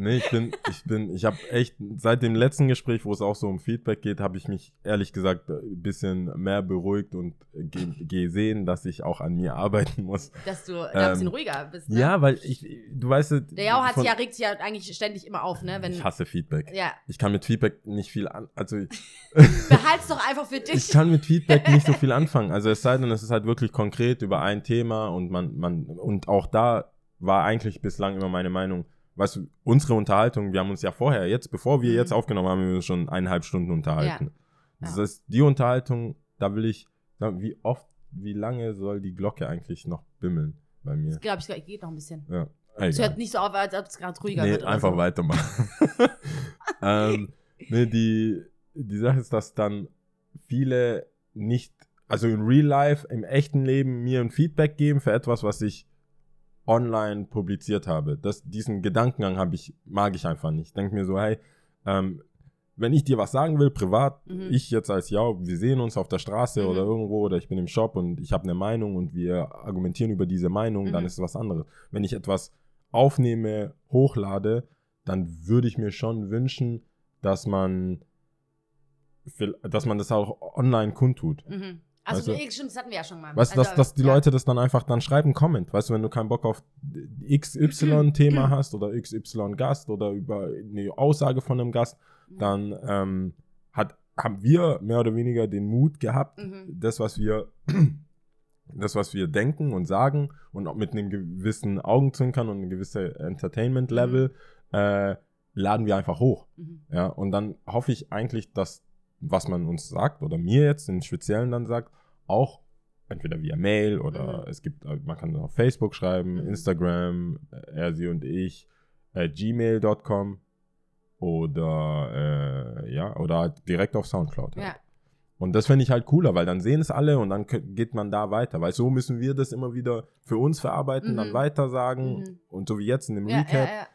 Nee, ich bin, ich bin, ich habe echt seit dem letzten Gespräch, wo es auch so um Feedback geht, habe ich mich ehrlich gesagt ein bisschen mehr beruhigt und ge gesehen, dass ich auch an mir arbeiten muss. Dass du da ein bisschen Ähm, ruhiger bist, ne? Ja, weil ich, du weißt, Der Jau hat von- sich ja, regt sich ja eigentlich ständig immer auf, ne? Wenn, ich hasse Feedback. ja, Ich kann mit Feedback nicht viel an, also [laughs] behalt's doch einfach für ich dich. kann mit Feedback nicht so viel anfangen. Also es sei denn, es ist halt wirklich konkret über ein Thema und man, man, und auch da war eigentlich bislang immer meine Meinung, weißt du, unsere Unterhaltung, wir haben uns ja vorher, jetzt, bevor wir Mhm. jetzt aufgenommen haben, haben wir uns schon eineinhalb Stunden unterhalten. Ja. Das Ja. heißt, die Unterhaltung, da will ich, wie oft, wie lange soll die Glocke eigentlich noch bimmeln bei mir? Ich glaube, es geht noch ein bisschen. Ja, Es hört nicht so auf, als ob es gerade ruhiger Nee, wird. einfach so. weitermachen. [laughs] [laughs] ähm, nee, die, die Sache ist, dass dann viele nicht, also in Real Life, im echten Leben mir ein Feedback geben für etwas, was ich online publiziert habe. Das, diesen Gedankengang habe ich, mag ich einfach nicht. Ich denke mir so, hey, ähm, wenn ich dir was sagen will, privat, Mhm. ich jetzt als ja, wir sehen uns auf der Straße Mhm. oder irgendwo oder ich bin im Shop und ich habe eine Meinung und wir argumentieren über diese Meinung, dann Mhm. ist es was anderes. Wenn ich etwas aufnehme, hochlade, dann würde ich mir schon wünschen, dass man, dass man das auch online kundtut. Mhm. Also, Weißt du- eh, stimmt, das hatten wir ja schon mal. Weißt du, also, dass, dass die ja. Leute das dann einfach dann schreiben, Comment. Weißt du, wenn du keinen Bock auf XY-Thema hast oder XY-Gast oder über eine Aussage von einem Gast, Mhm. dann ähm, hat haben wir mehr oder weniger den Mut gehabt, Mhm. das, was wir, [clears throat] das, was wir denken und sagen und auch mit einem gewissen Augenzwinkern und einem gewissen Entertainment-Level, äh, laden wir einfach hoch. Mhm. Ja, und dann hoffe ich eigentlich, dass, was man uns sagt oder mir jetzt im Speziellen dann sagt, auch entweder via Mail oder Mhm. es gibt, äh, man kann auf Facebook schreiben, Mhm. Instagram, äh, er, sie und ich, äh, gmail.com oder, äh, ja, oder halt direkt auf Soundcloud. Halt. Ja. Und das fände ich halt cooler, weil dann sehen es alle und dann geht man da weiter. Weil so müssen wir das immer wieder für uns verarbeiten, dann Mhm. weiter sagen Mhm. und so wie jetzt in dem Ja, Recap. ja.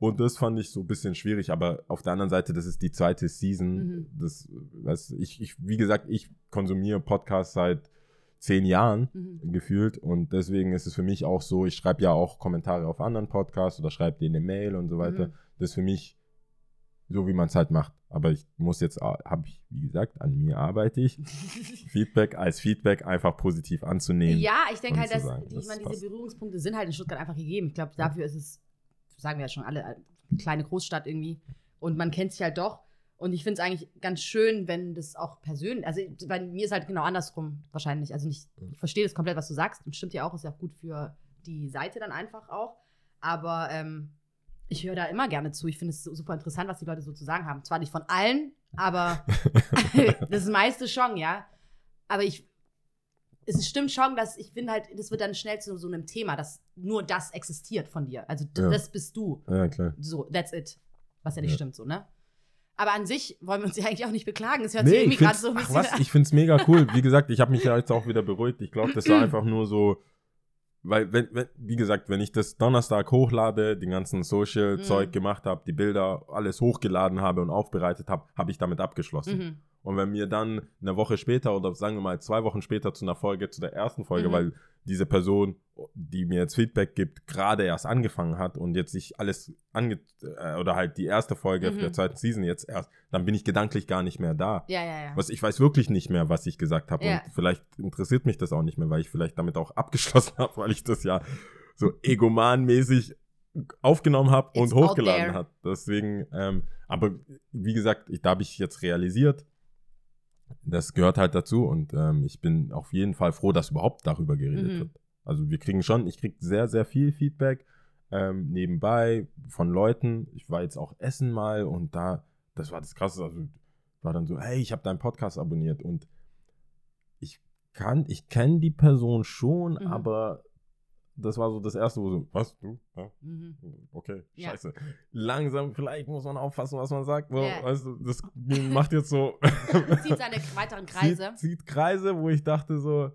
Und das fand ich so ein bisschen schwierig, aber auf der anderen Seite, das ist die zweite Season. Mhm. Das, du, ich, ich, wie gesagt, ich konsumiere Podcasts seit zehn Jahren Mhm. gefühlt und deswegen ist es für mich auch so, ich schreibe ja auch Kommentare auf anderen Podcasts oder schreibe denen eine Mail und so weiter. Mhm. Das ist für mich so, wie man es halt macht. Aber ich muss jetzt, habe ich, wie gesagt, an mir arbeite ich. [laughs] Feedback als Feedback einfach positiv anzunehmen. Ja, ich denke halt, dass sagen, die, das ich meine, diese Berührungspunkte sind halt in Stuttgart einfach gegeben. Ich glaube, dafür ist es, sagen wir ja schon alle, eine kleine Großstadt irgendwie. Und man kennt sich halt doch. Und ich finde es eigentlich ganz schön, wenn das auch persönlich, also bei mir ist halt genau andersrum wahrscheinlich. Also nicht, ich verstehe das komplett, was du sagst. Und stimmt ja auch, ist ja auch gut für die Seite dann einfach auch. Aber ähm, ich höre da immer gerne zu. Ich finde es super interessant, was die Leute so zu sagen haben. Zwar nicht von allen, aber [laughs] [laughs] das meiste schon, ja. Aber ich, es stimmt schon, dass ich finde halt, das wird dann schnell zu so einem Thema, dass nur das existiert von dir. Also Ja. das bist du. Ja, klar. So, that's it. Was ja nicht Ja. stimmt, so, ne? Aber an sich wollen wir uns ja eigentlich auch nicht beklagen. Es hört sich Nee, irgendwie ich gerade so ein ach bisschen. was, ich find's mega cool. Wie gesagt, ich habe mich ja jetzt auch wieder beruhigt. Ich glaube, das war [clears throat] einfach nur so, weil, wenn, wenn, wie gesagt, wenn ich das Donnerstag hochlade, den ganzen Social-Zeug Mhm. gemacht habe, die Bilder alles hochgeladen habe und aufbereitet habe, habe ich damit abgeschlossen. mhm. Und wenn mir dann eine Woche später oder sagen wir mal zwei Wochen später zu einer Folge, zu der ersten Folge, Mhm. weil diese Person, die mir jetzt Feedback gibt, gerade erst angefangen hat und jetzt sich alles ange äh, oder halt die erste Folge Mhm. der zweiten Season jetzt erst, dann bin ich gedanklich gar nicht mehr da. Ja, ja, ja. Was ich weiß wirklich nicht mehr, was ich gesagt habe. Ja. Und vielleicht interessiert mich das auch nicht mehr, weil ich vielleicht damit auch abgeschlossen [laughs] habe, weil ich das ja so egomanmäßig aufgenommen habe und hochgeladen habe. Deswegen, ähm, aber wie gesagt, ich, da habe ich jetzt realisiert, das gehört halt dazu und ähm, ich bin auf jeden Fall froh, dass überhaupt darüber geredet Mhm. wird. Also wir kriegen schon, ich kriege sehr, sehr viel Feedback ähm, nebenbei von Leuten. Ich war jetzt auch essen mal und da, das war das Krasse, also war dann so, hey, ich habe deinen Podcast abonniert und ich kann, ich kenne die Person schon, Mhm. aber das war so das erste, wo so, was, du? Ja, Mhm. okay, Ja. scheiße. Langsam, vielleicht muss man aufpassen, was man sagt. So, Ja. du, das [laughs] macht jetzt so. [laughs] Zieht seine weiteren Kreise. Zieht, zieht Kreise, wo ich dachte so,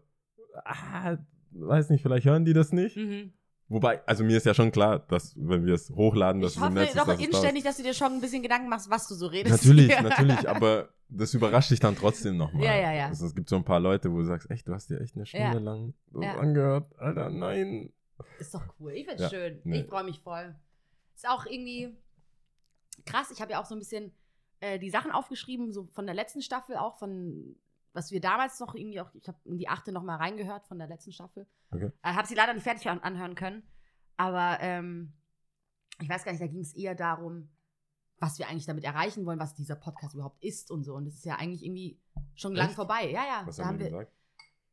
ah, weiß nicht, vielleicht hören die das nicht. Mhm. Wobei, also mir ist ja schon klar, dass wenn wir es hochladen, dass Ich es im hoffe Netz ist, doch es da ist. inständig, dass du dir schon ein bisschen Gedanken machst, was du so redest. Natürlich, [laughs] natürlich, aber das überrascht dich dann trotzdem nochmal. Ja, ja, ja. Also es gibt so ein paar Leute, wo du sagst, echt, du hast dir echt eine Stunde Ja. lang das Ja. angehört. Alter, nein. Ist doch cool. Ich find's Ja, schön. nee. Ich freue mich voll. Ist auch irgendwie krass. Ich habe ja auch so ein bisschen äh, die Sachen aufgeschrieben, so von der letzten Staffel auch, von was wir damals noch irgendwie auch, ich habe in die achte noch mal reingehört von der letzten Staffel. Okay. Äh, habe sie leider nicht fertig an anhören können. Aber ähm, ich weiß gar nicht, da ging es eher darum, was wir eigentlich damit erreichen wollen, was dieser Podcast überhaupt ist und so. Und das ist ja eigentlich irgendwie schon lang Echt? vorbei. Ja, ja. Was da haben wir gesagt?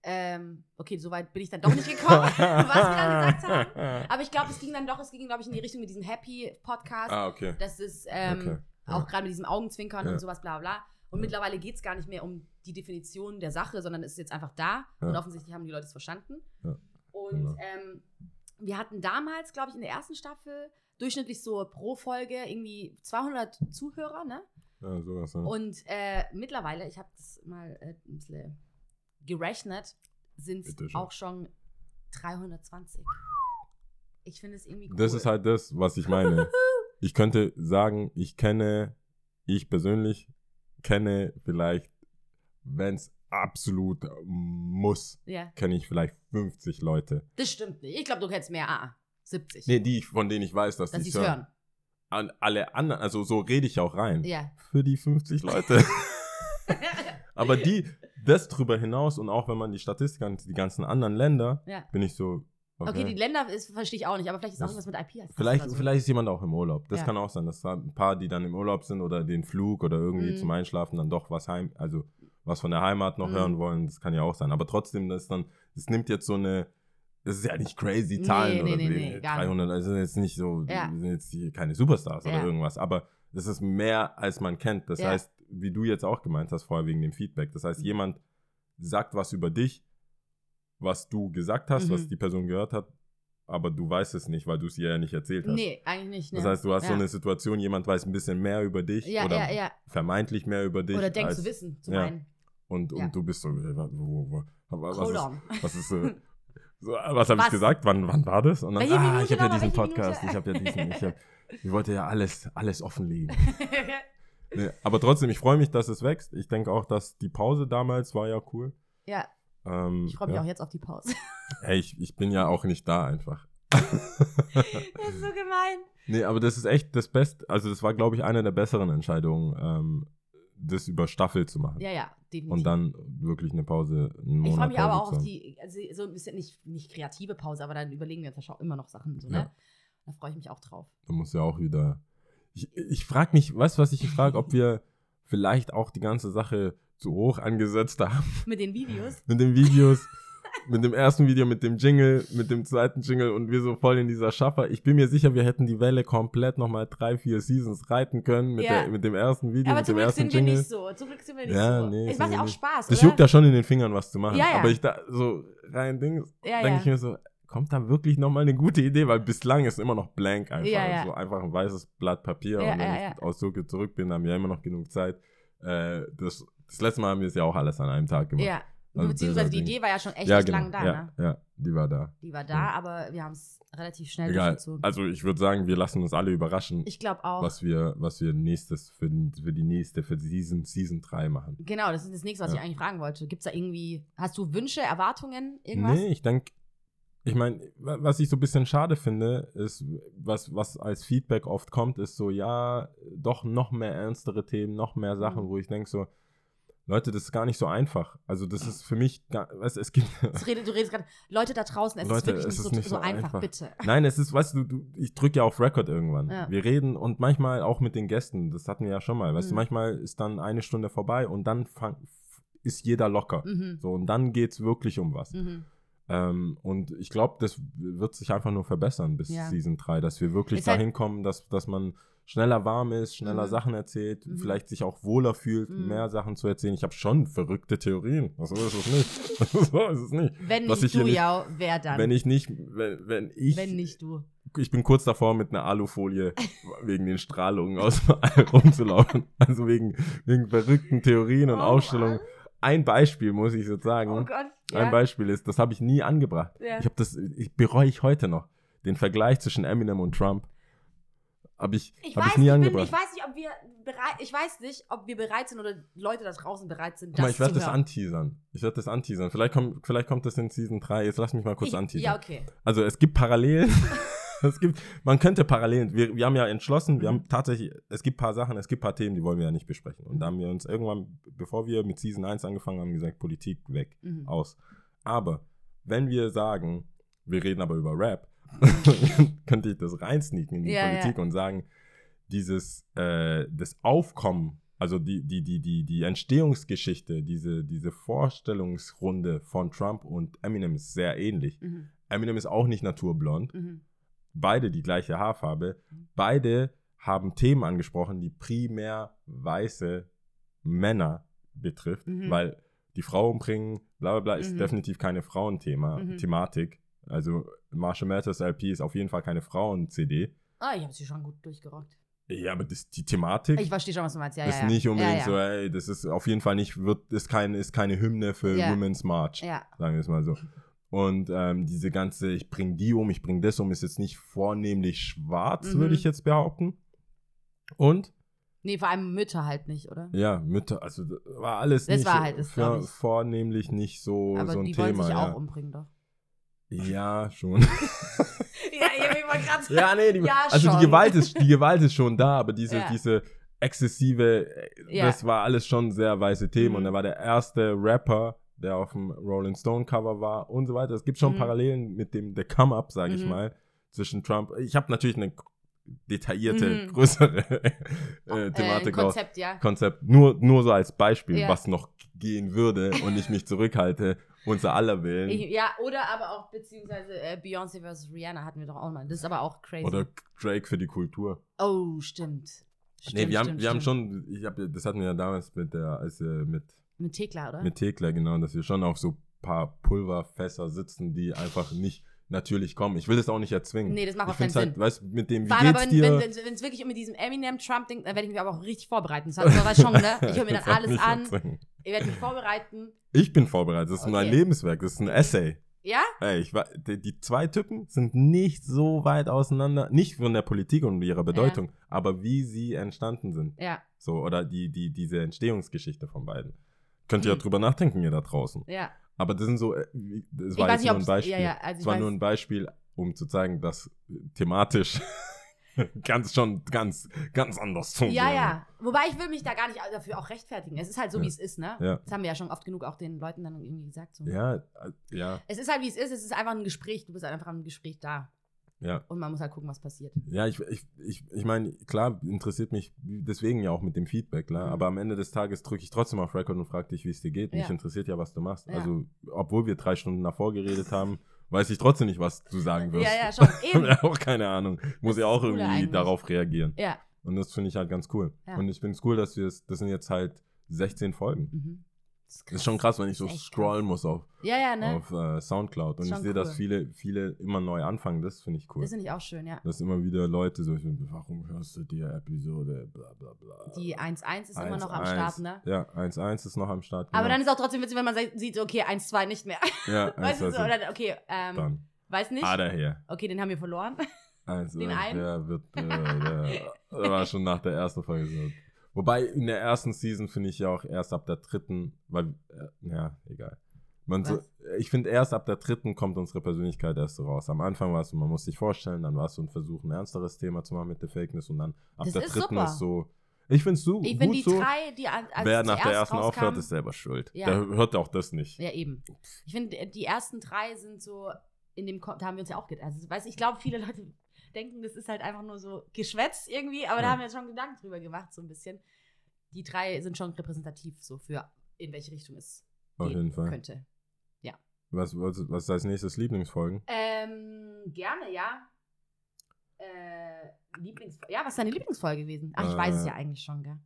Ähm, okay, soweit bin ich dann doch nicht gekommen, [laughs] [laughs] was wir dann gesagt haben. Aber ich glaube, es ging dann doch, es ging, glaube ich, in die Richtung mit diesem Happy-Podcast. Ah, okay. Das ist ähm, okay. auch Ja. gerade mit diesem Augenzwinkern Ja. und sowas, bla bla. Und mittlerweile geht es gar nicht mehr um die Definition der Sache, sondern es ist jetzt einfach da. Und offensichtlich haben die Leute es verstanden. Und Genau. ähm, wir hatten damals, glaube ich, in der ersten Staffel durchschnittlich so pro Folge irgendwie 200 Zuhörer, ne? Ja, sowas. Ja. Und äh, mittlerweile, ich habe das mal äh, ein bisschen gerechnet, sind es auch schon 320. Ich finde es irgendwie cool. Das ist halt das, was ich meine. [laughs] Ich könnte sagen, ich kenne, ich persönlich kenne vielleicht, wenn es absolut muss, Ja, kenne ich vielleicht 50 Leute. das stimmt nicht. Ich glaube, du kennst mehr. Ah, 70. Nee, die, von denen ich weiß, dass, dass die sie es hören. An alle anderen, also so rede ich auch rein. Ja. Für die 50 Leute. [laughs] Aber die, das drüber hinaus und auch wenn man die Statistik an die ganzen anderen Länder, ja. bin ich so, Okay, die Länder ist- verstehe ich auch nicht, aber vielleicht ist auch irgendwas mit IP. Vielleicht, oder so. vielleicht ist jemand auch im Urlaub. Das Ja. kann auch sein, dass da ein paar, die dann im Urlaub sind oder den Flug oder irgendwie Mhm. zum Einschlafen dann doch was heim, also was von der Heimat noch Mhm. hören wollen. Das kann ja auch sein. Aber trotzdem, das dann, das nimmt jetzt so eine, das ist ja nicht crazy Nee, Zahlen nee, oder nee, so. nee, gar nicht. 300, also jetzt nicht so, Ja. sind jetzt hier keine Superstars oder Ja. irgendwas. Aber das ist mehr, als man kennt. Das Ja. heißt, wie du jetzt auch gemeint hast vorher wegen dem Feedback. Das heißt, Mhm. jemand sagt was über dich, was du gesagt hast, Mhm. was die Person gehört hat, aber du weißt es nicht, weil du es ihr ja nicht erzählt hast. Nee, eigentlich nicht. Ne? Das heißt, du hast so Ja. eine Situation, jemand weiß ein bisschen mehr über dich Ja, oder ja, vermeintlich mehr über dich. Oder denkst als, du wissen, zu meinen. Und, und du bist so, äh, was, Hold ist, on. was ist, äh, [laughs] so, was habe ich gesagt? Wann, wann war das? Und dann, Welche ah, ich habe ja diesen Podcast, ich habe ja diesen, ich, hab, [laughs] ich wollte ja alles, alles offenlegen. [laughs] Nee, aber trotzdem, ich freue mich, dass es wächst. Ich denke auch, dass die Pause damals war ja cool. ja, Ähm, ich freue mich ja. auch jetzt auf die Pause. [laughs] Hey, ich, ich bin ja auch nicht da einfach. das ist so gemein. Nee, aber das ist echt das Beste. Also, das war, glaube ich, eine der besseren Entscheidungen, ähm, das über Staffel zu machen. Ja, ja, definitiv. Und dann wirklich eine Pause, einen ich freue mich aber Pause auch zu auf die, also so ein bisschen nicht, nicht kreative Pause, aber dann überlegen wir uns immer noch Sachen. So, ne? Ja. Da freue ich mich auch drauf. Da muss ja auch wieder. Ich, ich frage mich, weißt du, was ich frage, ob wir vielleicht auch die ganze Sache zu hoch angesetzt haben Mit den Videos. mit den Videos. mit dem ersten Video, mit dem Jingle, mit dem zweiten Jingle und wir so voll in dieser Schaffer. Ich bin mir sicher, wir hätten die Welle komplett nochmal drei, vier Seasons reiten können mit, Ja. der, mit dem ersten Video, aber mit zum dem Glück ersten sind wir Jingle. nicht so. Zum Glück sind wir nicht Ja, so. nee, es macht ja auch. Spaß, Das juckt ja schon in den Fingern, was zu machen. Ja, ja. Aber ich da so rein Ding, Ja, denke ich mir so, kommt da wirklich nochmal eine gute Idee? Weil bislang ist immer noch blank einfach. So einfach ein weißes Blatt Papier. Ja, und wenn ich aus Tokio zurück bin, haben wir ja immer noch genug Zeit. Äh, das, das letzte Mal haben wir es ja auch alles an einem Tag gemacht. Ja. Also Beziehungsweise die Idee war ja schon echt, ja, echt genau. lang da, ja, ne? ja, die war da. Die war da, Ja. aber wir haben es relativ schnell Egal. durchgezogen. Also ich würde sagen, wir lassen uns alle überraschen, ich glaube auch. was wir, was wir nächstes für, für die nächste, für Season, Season 3 machen. Genau, das ist das nächste, was Ja. ich eigentlich fragen wollte. Gibt es da irgendwie, hast du Wünsche, Erwartungen, irgendwas? Nee, ich denke, ich meine, was ich so ein bisschen schade finde, ist, was, was als Feedback oft kommt, ist so, ja, doch noch mehr ernstere Themen, noch mehr Sachen, Mhm. wo ich denke so, Leute, das ist gar nicht so einfach. Also das ist für mich, gar, weißt, du, es gibt, [laughs] redet, du redest gerade, Leute da draußen, es ist Leute, wirklich es nicht, ist so, nicht so einfach, einfach. bitte. [laughs] Nein, es ist, weißt du, du ich drücke ja auf Record irgendwann. Ja. Wir reden und manchmal auch mit den Gästen, das hatten wir ja schon mal, weißt du, Mhm. manchmal ist dann eine Stunde vorbei und dann fang, ist jeder locker. Mhm. So, und dann geht es wirklich um was. Mhm. Ähm, und ich glaube, das wird sich einfach nur verbessern bis Ja. Season 3, dass wir wirklich Ist halt- dahin kommen, dass, dass man schneller warm ist, schneller Mhm. Sachen erzählt, Mhm. vielleicht sich auch wohler fühlt, Mhm. mehr Sachen zu erzählen. Ich habe schon verrückte Theorien. [laughs] So ist es nicht. [laughs] so ist es nicht. Wenn Was nicht du, nicht- ja, wer dann? Wenn ich nicht, wenn, wenn ich, Wenn nicht du. ich bin kurz davor, mit einer Alufolie [laughs] wegen den Strahlungen aus dem All rumzulaufen. Also wegen, wegen verrückten Theorien und Oh Ausstellungen. Mann. Ein Beispiel muss ich jetzt sagen. Oh Gott. Ein Ja. Beispiel ist, das habe ich nie angebracht. Ja. Ich habe das, ich bereue ich heute noch. Den Vergleich zwischen Eminem und Trump habe ich, Ich hab weiß, ich nie nicht, ich, bin, angebracht. ich weiß nicht, ob wir bereit, ich weiß nicht, ob wir bereit sind oder Leute da draußen bereit sind, Guck mal, das ich werde zu das anteasern. Ich werde das anteasern. Vielleicht kommt, vielleicht kommt das in Season 3. Jetzt lass mich mal kurz ich, anteasern. Ja, okay. Also es gibt Parallelen. [laughs] es gibt, man könnte Parallelen. Wir, wir haben ja entschlossen, wir Mhm. haben tatsächlich, es gibt ein paar Sachen, es gibt ein paar Themen, die wollen wir ja nicht besprechen. Und da haben wir uns irgendwann, bevor wir mit Season 1 angefangen haben, gesagt, Politik weg, Mhm. aus. Aber wenn wir sagen, wir reden aber über Rap, [laughs] könnte ich das reinsneaken in die Ja, Politik und sagen, dieses, äh, das Aufkommen, also die, die, die, die, die Entstehungsgeschichte, diese, diese Vorstellungsrunde von Trump und Eminem ist sehr ähnlich. Mhm. Eminem ist auch nicht naturblond. Mhm. Beide die gleiche Haarfarbe. Beide haben Themen angesprochen, die primär weiße Männer betrifft, Mhm. weil die Frau umbringen, bla bla bla, ist Mhm. definitiv keine Frauenthema, Mhm. Thematik. Also Marshall Mathers LP ist auf jeden Fall keine Frauen-CD. Ah, ich habe sie schon gut durchgerockt. Ja, aber das, die Thematik Ich verstehe schon, was du meinst. Ja, ist ja, ja. nicht unbedingt ja, so, ey, das ist auf jeden Fall nicht, wird, ist, kein, ist keine Hymne für. Women's March, Ja. sagen wir es mal so. Und ähm, diese ganze, ich bring die um, ich bring das um, ist jetzt nicht vornehmlich schwarz, Mhm. würde ich jetzt behaupten. Und, Nee, vor allem Mütter halt nicht, oder? ja, Mütter, also das war alles Das nicht war halt es, für, vornehmlich nicht so, Aber so ein die wollen Thema. sich ja. auch umbringen, doch. Ja, schon. [laughs] ja, ich wollte gerade ja, nee, die, Ja, also schon. die Gewalt, ist, die Gewalt ist schon da, aber diese, Ja. diese exzessive, äh, Ja. das war alles schon sehr weiße Themen. Mhm. Und er war der erste Rapper, der auf dem Rolling Stone Cover war und so weiter. Es gibt schon Mhm. Parallelen mit dem der Come Up, sage ich Mhm. mal, zwischen Trump. Ich habe natürlich eine detaillierte, Mhm. [laughs] größere äh, äh, Thematik raus. Konzept, ja. Konzept. Nur, nur so als Beispiel, Ja. was noch gehen würde und ich mich zurückhalte, unser aller Willen. Ich, ja, oder aber auch, beziehungsweise äh, Beyoncé versus Rihanna hatten wir doch auch mal. Das ist aber auch crazy. Oder Drake für die Kultur. oh, stimmt. stimmt nee, wir haben, stimmt, wir haben schon, ich hab, das hatten wir ja damals mit der, als wir mit, Mit Thekla, oder? mit Thekla, genau, dass wir schon auf so paar Pulverfässer sitzen, die einfach nicht natürlich kommen. Ich will das auch nicht erzwingen. Nee, das macht ich auch keinen halt, Sinn. weißt du, mit dem, wie Vor allem geht's aber, wenn dir? es wenn, es wirklich um diesem Eminem-Trump-Ding, dann werde ich mich aber auch richtig vorbereiten. Das du weißt schon, ne? Ich höre mir dann [laughs] alles an. erzwingen. Ich werde mich vorbereiten. Ich bin vorbereitet, das ist mein Okay. Lebenswerk, das ist ein Essay. Ja? Ey, ich war, die, die zwei Typen sind nicht so weit auseinander, nicht von der Politik und ihrer Bedeutung, aber wie sie entstanden sind. Ja, So, oder die, die, diese Entstehungsgeschichte von beiden. Könnt ihr ja Mhm. drüber nachdenken, ihr da draußen. ja. Aber das sind so, äh, das war jetzt nicht, nur ein Beispiel. ja, ja, also das war nur weiß- ein Beispiel, um zu zeigen, dass thematisch [laughs] ganz schon ganz, ganz anders Ja, funktioniert. ja. Wobei ich will mich da gar nicht dafür auch rechtfertigen. Es ist halt so, Ja. wie es ist, ne? Ja. Das haben wir ja schon oft genug auch den Leuten dann irgendwie gesagt. So. Ja, äh, ja, Es ist halt, wie es ist. Es ist einfach ein Gespräch. Du bist einfach im Gespräch da. Ja. Und man muss halt gucken, was passiert. Ja, ich, ich, ich, ich meine, klar, interessiert mich deswegen ja auch mit dem Feedback, klar. Mhm. Aber am Ende des Tages drücke ich trotzdem auf Record und frage dich, wie es dir geht. Mich Ja. interessiert ja, was du machst. Ja. Also, obwohl wir drei Stunden davor geredet haben, weiß ich trotzdem nicht, was du sagen wirst. Ja, ja, schon. [laughs] Ich habe Eben. ja auch keine Ahnung. Muss ja auch irgendwie eigentlich. darauf reagieren. Ja. Und das finde ich halt ganz cool. Ja. Und ich finde es cool, dass wir es, das sind jetzt halt 16 Folgen. Mhm. Das ist schon krass, wenn ich so ist scrollen muss auf, Ja, ja, ne? auf äh, Soundcloud. Und Ist ich sehe, dass cool. viele, viele immer neu anfangen. Das finde ich cool. Das finde ich auch schön, ja. Dass immer wieder Leute so, warum hörst du die Episode, bla bla bla. Die 1-1 ist immer noch am 1-1. Start, ne? Ja, 1-1 ist noch am Start. Aber genau. dann ist auch trotzdem witzig, wenn man sieht, okay, 1-2 nicht mehr. ja, [laughs] weißt du 1-1 so? Oder, okay, ähm, dann. weiß nicht. Ah, daher. Okay, den haben wir verloren. Also, [laughs] Den einen? der wird, äh, der [laughs] war schon nach der ersten Folge so. Wobei in der ersten Season finde ich ja auch erst ab der dritten, weil, äh, ja, egal. Man so, ich finde, erst ab der dritten kommt unsere Persönlichkeit erst so raus. Am Anfang war es so, man muss sich vorstellen, dann war es so ein Versuch, ein ernsteres Thema zu machen mit der Fake News und dann ab Das der ist dritten super. ist so. Ich finde es so. Ich gut finde die so. drei, die als Wer die nach der erst ersten aufhört, rauskamen- ist selber schuld. Ja. Der hört auch das nicht. Ja, eben. Ich finde, die ersten drei sind so, in dem, da haben wir uns ja auch gedacht. Also, weiß, ich glaube, viele Leute denken, das ist halt einfach nur so Geschwätz irgendwie, aber da Ja. haben wir schon Gedanken drüber gemacht, so ein bisschen. Die drei sind schon repräsentativ so für, in welche Richtung es Auf gehen jeden Fall. könnte. Was, was, was ist als nächstes Lieblingsfolgen? Ähm, gerne, ja. Äh, Lieblings ja, was ist deine Lieblingsfolge gewesen? Ach, ich weiß es Äh, ja eigentlich schon, gell?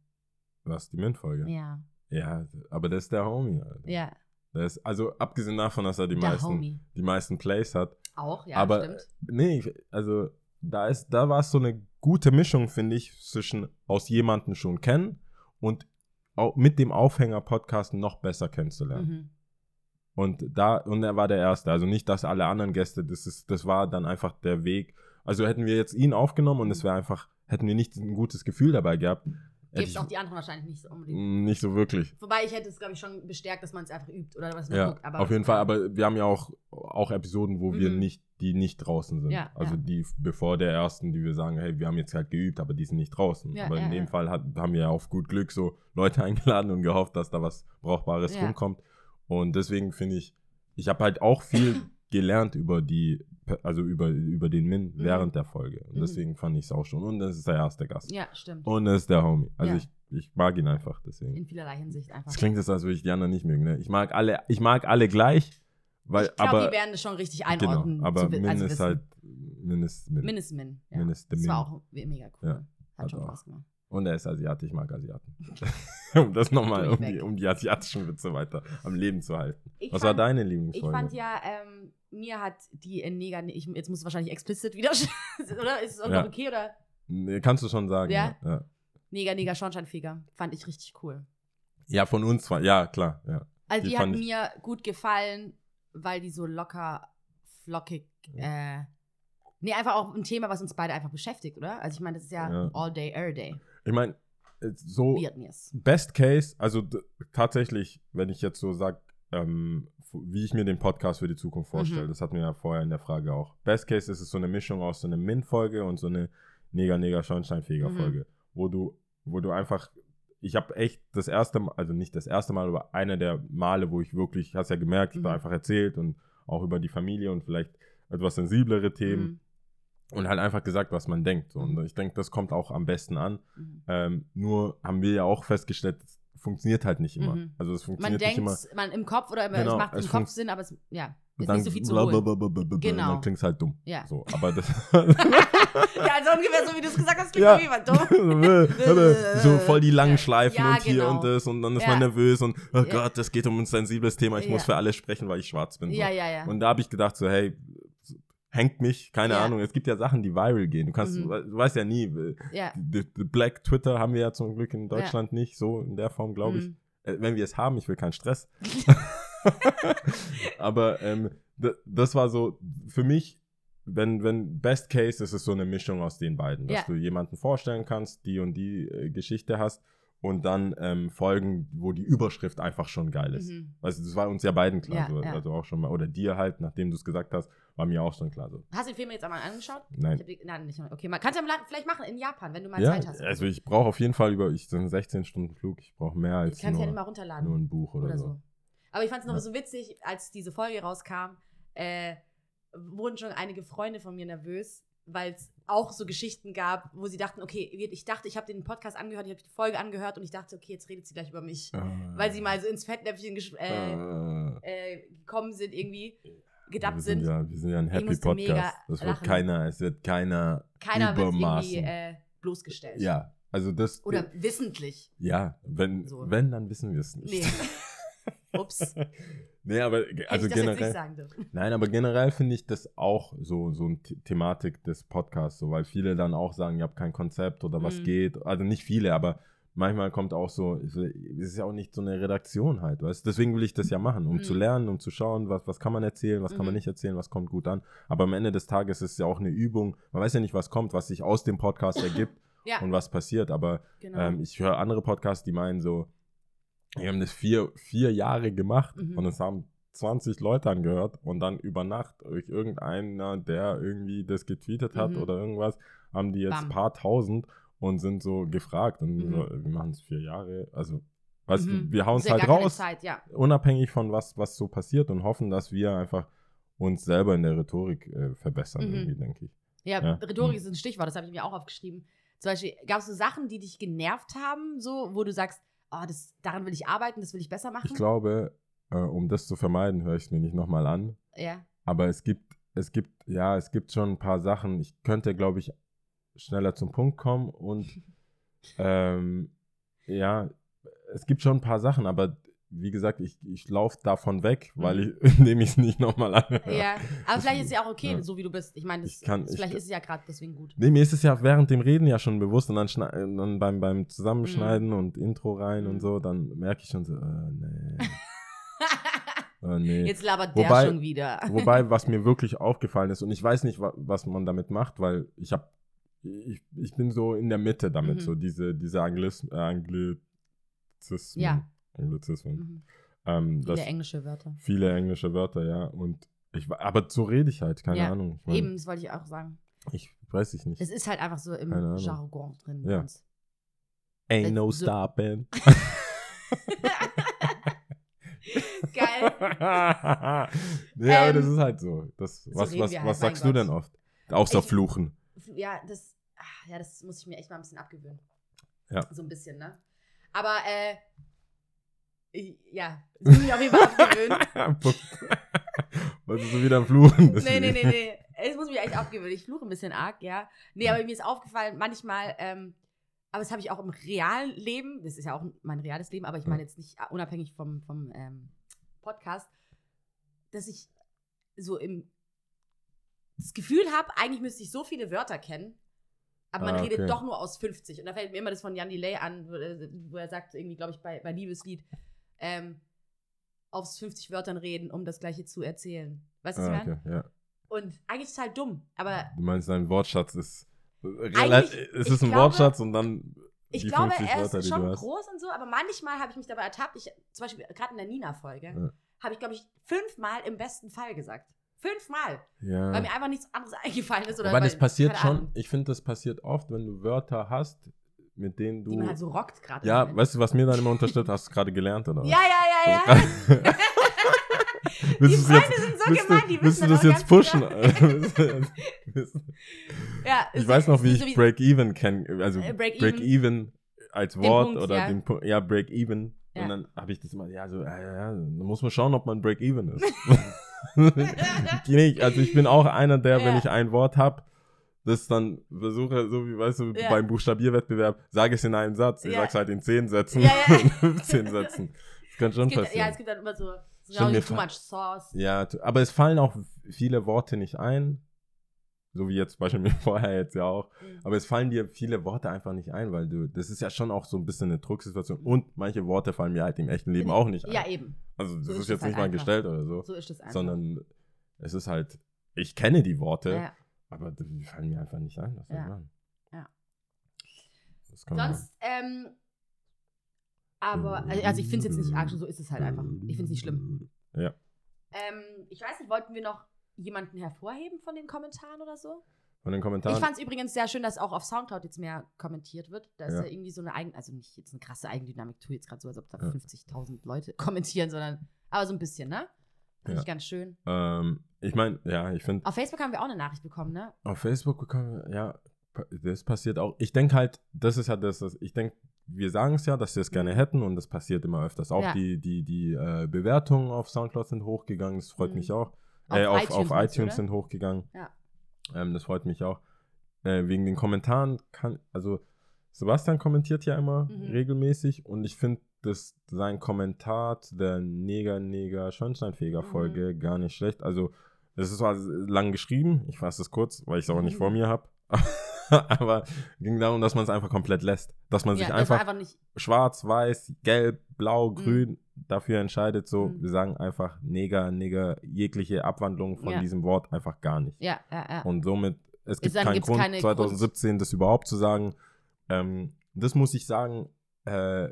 Was, die Mint-Folge? Ja, Ja, aber das ist der Homie, Alter. ja, ist, also abgesehen davon, dass er die der meisten, Homie. die meisten Plays hat. Auch, ja, aber stimmt. nee, also da ist, da war es so eine gute Mischung, finde ich, zwischen aus jemanden schon kennen und auch mit dem Aufhänger Podcast noch besser kennenzulernen. Mhm. Und da, und er war der Erste. Also nicht, dass alle anderen Gäste, das ist, das war dann einfach der Weg. Also hätten wir jetzt ihn aufgenommen und es wäre einfach, hätten wir nicht ein gutes Gefühl dabei gehabt. Hätte Gibt ich, auch die anderen wahrscheinlich nicht so unbedingt. Mm, nicht so wirklich. Wobei ich hätte es, glaube ich, schon bestärkt, dass man es einfach übt oder was man Ja, guckt. Aber, auf jeden Fall. Aber wir haben ja auch, auch Episoden, wo wir Mhm. nicht, die nicht draußen sind. Ja, also ja. die bevor der ersten, die wir sagen, hey, wir haben jetzt halt geübt, aber die sind nicht draußen. Ja, aber in dem. Fall hat, haben wir ja auf gut Glück so Leute [laughs] eingeladen und gehofft, dass da was Brauchbares Ja. rumkommt. Und deswegen finde ich, ich habe halt auch viel [laughs] gelernt über die, also über, über den Min Mhm. während der Folge. Und Mhm. deswegen fand ich es auch schon. Und das ist der erste Gast. ja, stimmt. Und das ist der Homie. Also Ja. ich, ich mag ihn einfach deswegen. In vielerlei Hinsicht einfach. Es klingt jetzt, als würde ich die anderen nicht mögen. Ne? Ich mag alle, ich mag alle gleich, weil ich glaube, aber die werden das schon richtig genau, einordnen. aber zu Min also ist wissen. halt Mindest Min. Mindest Min. Ja. Mindest das Min. war auch mega cool. Ja, Hat hat schon auch. Spaß gemacht. Und er ist Asiate, ich mag Asiaten. [laughs] um das nochmal, um die, um die asiatischen Witze weiter am Leben zu halten. Ich Was war fand- deine Ich Lieblingsfolge? fand ja, ähm, mir hat die in Neger, ich, jetzt muss es wahrscheinlich explicit wieder, [laughs] oder? Ist es auch Ja. noch okay? Oder? Nee, kannst du schon sagen. Ja? Ja, ja. Neger, Neger, Schornsteinfeger. Fand ich richtig cool. ja von uns zwar. Ja, klar. Ja. Also Die die, hat ich- mir gut gefallen, weil die so locker, flockig, äh, nee, einfach auch ein Thema, was uns beide einfach beschäftigt, oder? Also ich meine, das ist ja, Ja. all day, every day. Ich meine, so Wird mir's. Best Case, also tatsächlich, wenn ich jetzt so sage, ähm, wie ich mir den Podcast für die Zukunft vorstelle, Mhm. das hatten wir ja vorher in der Frage auch. Best Case ist es so eine Mischung aus so einer Min-Folge und so eine Neger-Neger-Schornsteinfeger-Folge, Mhm. wo du, wo du einfach, ich habe echt das erste Mal, also nicht das erste Mal, aber einer der Male, wo ich wirklich, hast ja gemerkt, ich Mhm. einfach erzählt und auch über die Familie und vielleicht etwas sensiblere Themen Mhm. Und halt einfach gesagt, was man denkt. Und Mhm. ich denke, das kommt auch am besten an. Mhm. Ähm, nur haben wir ja auch festgestellt, es funktioniert halt nicht immer. Mhm. Also es Man funktioniert denkt, nicht immer. man im Kopf oder Genau, es macht es im Kopf Sinn, aber es ja, Und ist dann nicht so viel zu holen. Genau. Dann klingt es halt dumm. Ja. So, aber das. [laughs] [laughs] Ja, also ungefähr so wie du es gesagt hast, klingt Ja. Fall dumm. [laughs] so voll die langen Schleifen Ja, und hier genau. und das und dann ist Ja. man nervös und oh. Gott, das geht um ein sensibles Thema, ich muss für alle sprechen, weil ich schwarz bin. So. Ja, ja, ja. Und da habe ich gedacht so, hey, hängt mich, keine Ja. Ahnung, es gibt ja Sachen, die viral gehen. Du kannst, Mhm. du weißt ja nie, ja. die, die Black Twitter haben wir ja zum Glück in Deutschland nicht, so in der Form, glaube ich. Mhm. Äh, wenn wir es haben, ich will keinen Stress. [laughs] [laughs] Aber ähm, das war so für mich, wenn, wenn Best Case ist es so eine Mischung aus den beiden, dass Ja. du jemanden vorstellen kannst, die und die äh, Geschichte hast und dann ähm, Folgen, wo die Überschrift einfach schon geil ist. Mhm. Also das war uns ja beiden klar, Ja, so, ja. also auch schon mal, oder dir halt, nachdem du es gesagt hast, war mir auch schon klar so. Hast du den Film jetzt einmal angeschaut? Nein. die, nein, nicht. Okay, man kannst du ja vielleicht machen in Japan, wenn du mal Ja, Zeit hast. also ich brauche auf jeden Fall über, ich so einen 16 Stunden Flug, ich brauche mehr als ich kann es ja nur, nicht mal runterladen. nur ein Buch oder, oder so. so. Aber ich fand es noch Ja. so witzig, als diese Folge rauskam, äh, wurden schon einige Freunde von mir nervös, weil es auch so Geschichten gab, wo sie dachten, okay, ich dachte, ich habe den Podcast angehört, ich habe die Folge angehört und ich dachte, okay, jetzt redet sie gleich über mich. Weil sie mal so ins Fettnäpfchen äh, äh, äh, gekommen sind, irgendwie gedappt sind. sind. Ja, wir sind ja ein Happy Podcast. Das wird lachen. keiner, es wird keiner, Keiner wird übermaßen. irgendwie äh, bloßgestellt. ja, also das. Oder wissentlich. ja, wenn, So. wenn, dann wissen wir es nicht. Nee. [laughs] Ups. Nee, aber also generell. Nein, aber generell finde ich das auch so, so eine The Thematik des Podcasts, so, weil viele dann auch sagen, ihr habt kein Konzept oder was Mhm. geht. Also nicht viele, aber manchmal kommt auch so, es ist ja auch nicht so eine Redaktion halt, weißt du? Deswegen will ich das ja machen, um Mhm. zu lernen, um zu schauen, was, was kann man erzählen, was kann man Mhm. nicht erzählen, was kommt gut an. Aber am Ende des Tages ist es ja auch eine Übung. Man weiß ja nicht, was kommt, was sich aus dem Podcast ergibt [laughs] Ja, und was passiert. Aber genau. ähm, ich höre andere Podcasts, die meinen so, wir haben das vier, vier Jahre gemacht Mhm. und es haben 20 Leute angehört und dann über Nacht durch irgendeiner, der irgendwie das getweetet hat Mhm. oder irgendwas, haben die jetzt ein paar tausend und sind so gefragt und Mhm. so, wir machen es vier Jahre. Also, weißt Mhm. du, wir hauen es halt raus, Zeit, ja. unabhängig von was, was so passiert und hoffen, dass wir einfach uns selber in der Rhetorik äh, verbessern, Mhm. irgendwie, denke ich. Ja, Ja. Rhetorik Mhm. ist ein Stichwort, das habe ich mir auch aufgeschrieben. Zum Beispiel, gab es so Sachen, die dich genervt haben, so, wo du sagst, oh, das, daran will ich arbeiten, das will ich besser machen? Ich glaube, äh, um das zu vermeiden, höre ich es mir nicht nochmal an. Ja. Aber es gibt, es gibt, ja, es gibt schon ein paar Sachen. Ich könnte, glaube ich, schneller zum Punkt kommen und [laughs] ähm, ja, es gibt schon ein paar Sachen, aber wie gesagt, ich, ich laufe davon weg, weil ich, [laughs] indem ich es nicht nochmal anhöre. Mhm. Ja, aber [laughs] vielleicht ist es ja auch okay, ja. so wie du bist. Ich meine, vielleicht ich- ist es ja gerade deswegen gut. Nee, mir ist es ja während dem Reden ja schon bewusst und dann, dann beim, beim Zusammenschneiden und Intro rein Mhm. und so, dann merke ich schon so, äh, nee. äh, nee. Jetzt labert Wobei- der schon wieder. Wobei, was mir wirklich aufgefallen ist, und ich weiß nicht, wa was man damit macht, weil ich habe, ich, ich bin so in der Mitte damit, Mhm. so diese, diese Anglis äh, Anglizismen. Ja. Anglizismen. Mhm. Ähm, Viele englische Wörter. viele englische Wörter, ja. Und ich, aber so rede ich halt, keine Ja, Ahnung. Ich, mein, Eben, das wollte ich auch sagen. ich weiß ich nicht. Es ist halt einfach so im. Jargon drin. Ja. Ain't no so- stopping. [laughs] Geil. [laughs] nee, aber das Ähm, ist halt so. Das, so was reden was, was halt, mein sagst du Gott. denn oft? Außer Ich- Fluchen. Ja, das, ach, ja, das muss ich mir echt mal ein bisschen abgewöhnen. Ja. So ein bisschen, ne? Aber, äh, ja, das muss ich mir auf jeden Fall abgewöhnen. [laughs] Wolltest du wieder Fluchen? nee, nee, nee, nee. Es muss mich echt abgewöhnen. Ich fluche ein bisschen arg, ja. Nee, aber mir ist aufgefallen, manchmal, ähm, aber das habe ich auch im realen Leben, das ist ja auch mein reales Leben, aber ich meine jetzt nicht unabhängig vom, vom ähm, Podcast, dass ich so im das Gefühl habe, eigentlich müsste ich so viele Wörter kennen, aber man Ah, redet okay. doch nur aus 50. Und da fällt mir immer das von Jan Delay an, wo, er- wo er sagt, irgendwie, glaube ich, bei, bei Liebeslied, ähm, aus 50 Wörtern reden, um das Gleiche zu erzählen. Weißt du, was Ah, ich meine? okay, ja. Und eigentlich total dumm, aber Du meinst, dein Wortschatz ist. Eigentlich- es ist ein glaube- Wortschatz und dann ich glaube, 50 er Wörter, ist die schon groß und so, aber manchmal habe ich mich dabei ertappt. Ich, zum Beispiel gerade in der Nina-Folge Ja. habe ich, glaube ich, fünfmal im besten Fall gesagt. Fünfmal, Ja. weil mir einfach nichts anderes [laughs] eingefallen ist. Oder Aber weil, das passiert schon, ich finde, das passiert oft, wenn du Wörter hast, mit denen du. Die man halt so rockt gerade. ja, Moment. weißt du, was mir dann immer unterstützt? Hast du gerade gelernt, oder? was? Ja, ja, ja, ja. [laughs] [laughs] Die Freunde sind so willst gemein, die willst du wissen das jetzt pushen? ja ich weiß noch, wie ich so Break-Even kenne. Also Äh, Break Break-Even als Wort Punkt, oder ja. den Punkt. Ja, Break-Even. Ja. Und dann habe ich das immer, ja, so, ja, ja, ja, dann muss man schauen, ob man Break-Even ist. Nee, also ich bin auch einer, der, wenn Ja. ich ein Wort habe, das dann versuche, so wie, weißt du, Ja. beim Buchstabierwettbewerb, sage ich es in einem Satz. Ich Ja. sag's halt in zehn Sätzen, Ja, ja. [laughs] in 15 Sätzen. Das kann schon Es gibt, passieren. ja, es gibt dann immer so, so too much sauce. Ja, aber es fallen auch viele Worte nicht ein. So wie jetzt zum Beispiel mir [laughs] vorher jetzt ja auch. Mhm. Aber es fallen dir viele Worte einfach nicht ein, weil du, das ist ja schon auch so ein bisschen eine Drucksituation. Und manche Worte fallen mir halt im echten Leben auch nicht ein. Ja, eben. also das so ist, ist jetzt halt nicht mal einfach. gestellt oder so. So ist es einfach. sondern es ist halt, ich kenne die Worte, ja. aber die fallen mir einfach nicht ein. Was soll Ja. machen? Ja. Das kann man- Sonst, ähm, aber, also ich finde es jetzt nicht arg, so ist es halt einfach. Ich finde es nicht schlimm. Ja. Ähm, ich weiß nicht, wollten wir noch jemanden hervorheben von den Kommentaren oder so? Von den Kommentaren. Ich fand es übrigens sehr schön, dass auch auf Soundcloud jetzt mehr kommentiert wird. Da ist Ja. ja, irgendwie so eine eigen, also nicht jetzt eine krasse Eigendynamik, tue jetzt gerade so, als ob da Ja. 50.000 Leute [laughs] kommentieren, sondern, aber so ein bisschen, ne? Finde Ja. ich ganz schön. ähm, ich meine, ja, ich finde, Auf Facebook haben wir auch eine Nachricht bekommen, ne? auf Facebook bekommen, wir- ja, das passiert auch. Ich denke halt, das ist halt das, das ich denke, wir sagen es ja, dass wir es gerne hätten und das passiert immer öfters. Auch Ja. die, die, die äh, Bewertungen auf Soundcloud sind hochgegangen, das freut Mhm. mich auch. Auf äh, auf iTunes auf iTunes sind hochgegangen. Ja. Ähm, das freut mich auch. Äh, wegen den Kommentaren kann, also Sebastian kommentiert ja immer Mhm. regelmäßig und ich finde dass sein Kommentar zu der Neger Neger Schornsteinfeger Mhm. Folge gar nicht schlecht. Also es ist zwar lang geschrieben, ich fasse es kurz, weil ich es auch nicht Mhm. vor [laughs] mir habe. [laughs] Aber ging darum, dass man es einfach komplett lässt. Dass man sich ja, war einfach einfach nicht. schwarz, weiß, gelb, blau, Mhm. grün dafür entscheidet. So, Mhm. wir sagen einfach Neger, Nigger, jegliche Abwandlung von Ja. diesem Wort einfach gar nicht. Ja, ja, ja. Und somit, es gibt dann keinen Grund, keine 2017 das überhaupt zu sagen. Ähm, das muss ich sagen, äh,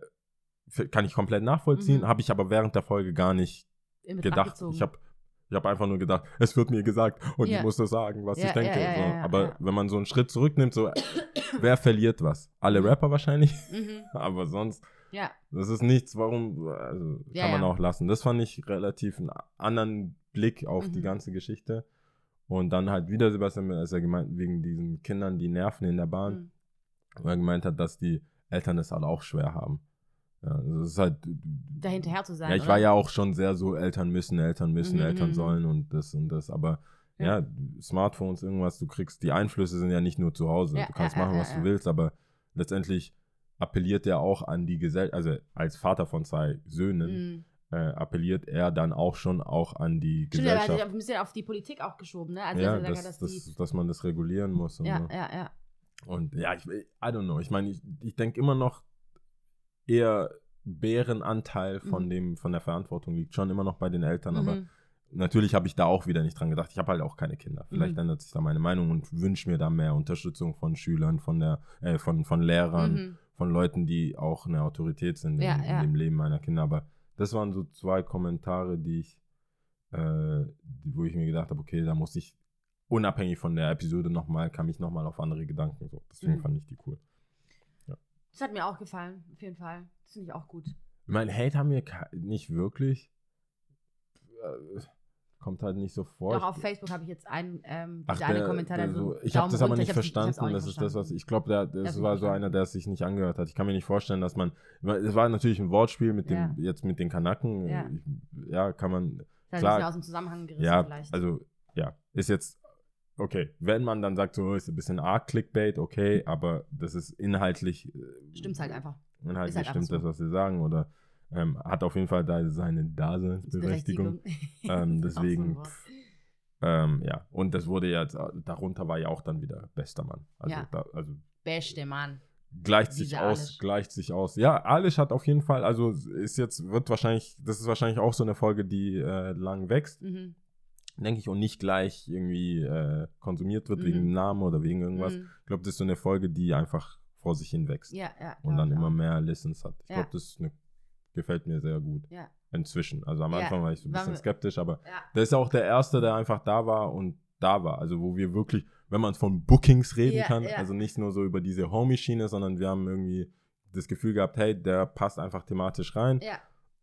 kann ich komplett nachvollziehen, Mhm. habe ich aber während der Folge gar nicht gedacht. Ich habe ich hab einfach nur gedacht, es wird mir gesagt und Ja. ich muss das sagen, was Ja, ich denke. ja, so. aber wenn man so einen Schritt zurücknimmt, so, wer verliert was? Alle Mhm. Rapper wahrscheinlich, Mhm. [laughs] aber sonst, Ja, das ist nichts, warum, also, kann man auch lassen. Das fand ich relativ einen anderen Blick auf die Mhm. ganze Geschichte. Und dann halt wieder Sebastian, als er gemeint, wegen diesen Kindern, die nerven in der Bahn, Mhm. weil er gemeint hat, dass die Eltern es halt auch schwer haben. Ja, also das ist halt, da hinterher zu sein. ja, ich oder? war ja auch schon sehr so, Eltern müssen, Eltern müssen, Mhm, Eltern mhm. sollen und das und das, aber Ja. ja. Smartphones, irgendwas, du kriegst, die Einflüsse sind ja nicht nur zu Hause. Ja, du kannst ja, machen, ja, was ja, du ja. willst, aber letztendlich appelliert er auch an die Gesellschaft, also als Vater von zwei Söhnen, Mhm. äh, appelliert er dann auch schon auch an die Stimmt, Gesellschaft. ein bisschen auf die Politik auch geschoben, ne? Also, ja, dass er dass, sagt, dass man das regulieren muss. Und, Ja, so. ja, ja. und ja, ich, I don't know. Ich meine, ich, ich denke immer noch eher Bärenanteil von Mhm. dem von der Verantwortung liegt schon immer noch bei den Eltern, aber Mhm. natürlich habe ich da auch wieder nicht dran gedacht. Ich habe halt auch keine Kinder. Vielleicht Mhm. ändert sich da meine Meinung und wünsche mir da mehr Unterstützung von Schülern, von der, äh, von, von Lehrern, Mhm. von Leuten, die auch eine Autorität sind Ja, in, in ja. dem Leben meiner Kinder. Aber das waren so zwei Kommentare, die ich, äh, wo ich mir gedacht habe, okay, da muss ich unabhängig von der Episode nochmal, kam ich nochmal auf andere Gedanken. So. Deswegen Mhm. fand ich die cool. Das hat mir auch gefallen, auf jeden Fall. Das finde ich auch gut. Ich meine, Hate haben wir nicht wirklich. Äh, kommt halt nicht so vor. Doch auf Facebook habe ich jetzt einen, ähm, Ach, eine der, Kommentar, der der so, ich habe das aber nicht verstanden. Das nicht ist das, was ich glaube, das Das war so einer, der es sich nicht angehört hat. Ich kann mir nicht vorstellen, dass man, es war natürlich ein Wortspiel mit dem, Ja. jetzt mit den Kanaken. Ja. Ja, kann man, Das Klar. aus dem Zusammenhang gerissen ja, vielleicht. also, ja, ist jetzt, okay, wenn man dann sagt, so ist ein bisschen arg Clickbait, okay, aber das ist inhaltlich, äh, Stimmt's halt einfach. inhaltlich halt stimmt einfach das, so. was sie sagen, oder ähm, hat auf jeden Fall da seine Daseinsberechtigung. [laughs] Ähm, [laughs] so deswegen, pff, ähm, ja, und das wurde ja, jetzt, äh, darunter war ja auch dann wieder bester Mann. Also, Ja. da, also Beste Mann. gleicht sich aus, Alish. gleicht sich aus. Ja, Alish hat auf jeden Fall, also ist jetzt, wird wahrscheinlich, das ist wahrscheinlich auch so eine Folge, die äh, lang wächst, Mhm. Denke ich, und nicht gleich irgendwie äh, konsumiert wird Mhm. wegen dem Namen oder wegen irgendwas. Mhm. Ich glaube, das ist so eine Folge, die einfach vor sich hin wächst Ja, ja. und dann immer mehr Listens hat. Ich Ja. glaube, das eine, gefällt mir sehr gut. Ja, Inzwischen. Also am Anfang war ich so ein bisschen skeptisch, aber ja. der ist auch der Erste, der einfach da war und da war. Also wo wir wirklich, wenn man von Bookings reden kann, also nicht nur so über diese Homie-Schiene, sondern wir haben irgendwie das Gefühl gehabt, hey, der passt einfach thematisch rein.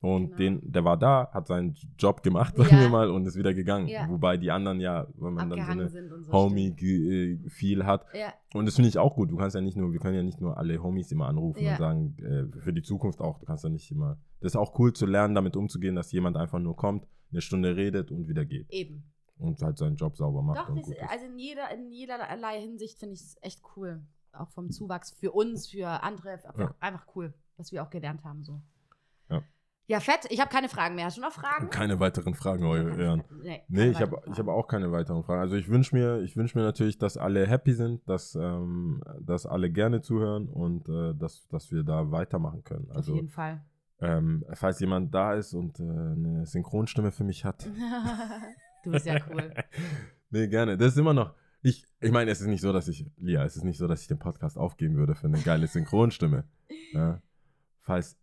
Ja, Und Genau. den, der war da, hat seinen Job gemacht, Ja. [laughs] sagen wir mal, und ist wieder gegangen. Ja. Wobei die anderen ja, wenn man dann so abgehangen eine so. Homie äh, viel hat. stimmt. Ja, Und das finde ich auch gut. Du kannst ja nicht nur, wir können ja nicht nur alle Homies immer anrufen Ja. und sagen, äh, für die Zukunft auch. Du kannst ja nicht immer. Das ist auch cool zu lernen, damit umzugehen, dass jemand einfach nur kommt, eine Stunde redet und wieder geht. eben. Und halt seinen Job sauber macht. Doch, das, also in jeder, in jederlei Hinsicht finde ich es echt cool. Auch vom Zuwachs für uns, für andere. Ja. Einfach cool, was wir auch gelernt haben. So. Ja. Fett. Ich habe keine Fragen mehr. Hast du noch Fragen? Keine weiteren Fragen, eure Ehren. Nee, Nee, ich habe hab auch keine weiteren Fragen. Also ich wünsche mir, ich wünsch mir natürlich, dass alle happy sind, dass, ähm, dass alle gerne zuhören und äh, dass, dass wir da weitermachen können. Auf Also jeden Fall. ähm, falls jemand da ist und äh, eine Synchronstimme für mich hat, [laughs] du bist ja cool. [laughs] nee, gerne. Das ist immer noch. Ich, ich meine, es ist nicht so, dass ich, Lia, es ist nicht so, dass ich den Podcast aufgeben würde für eine geile Synchronstimme. ja. Falls.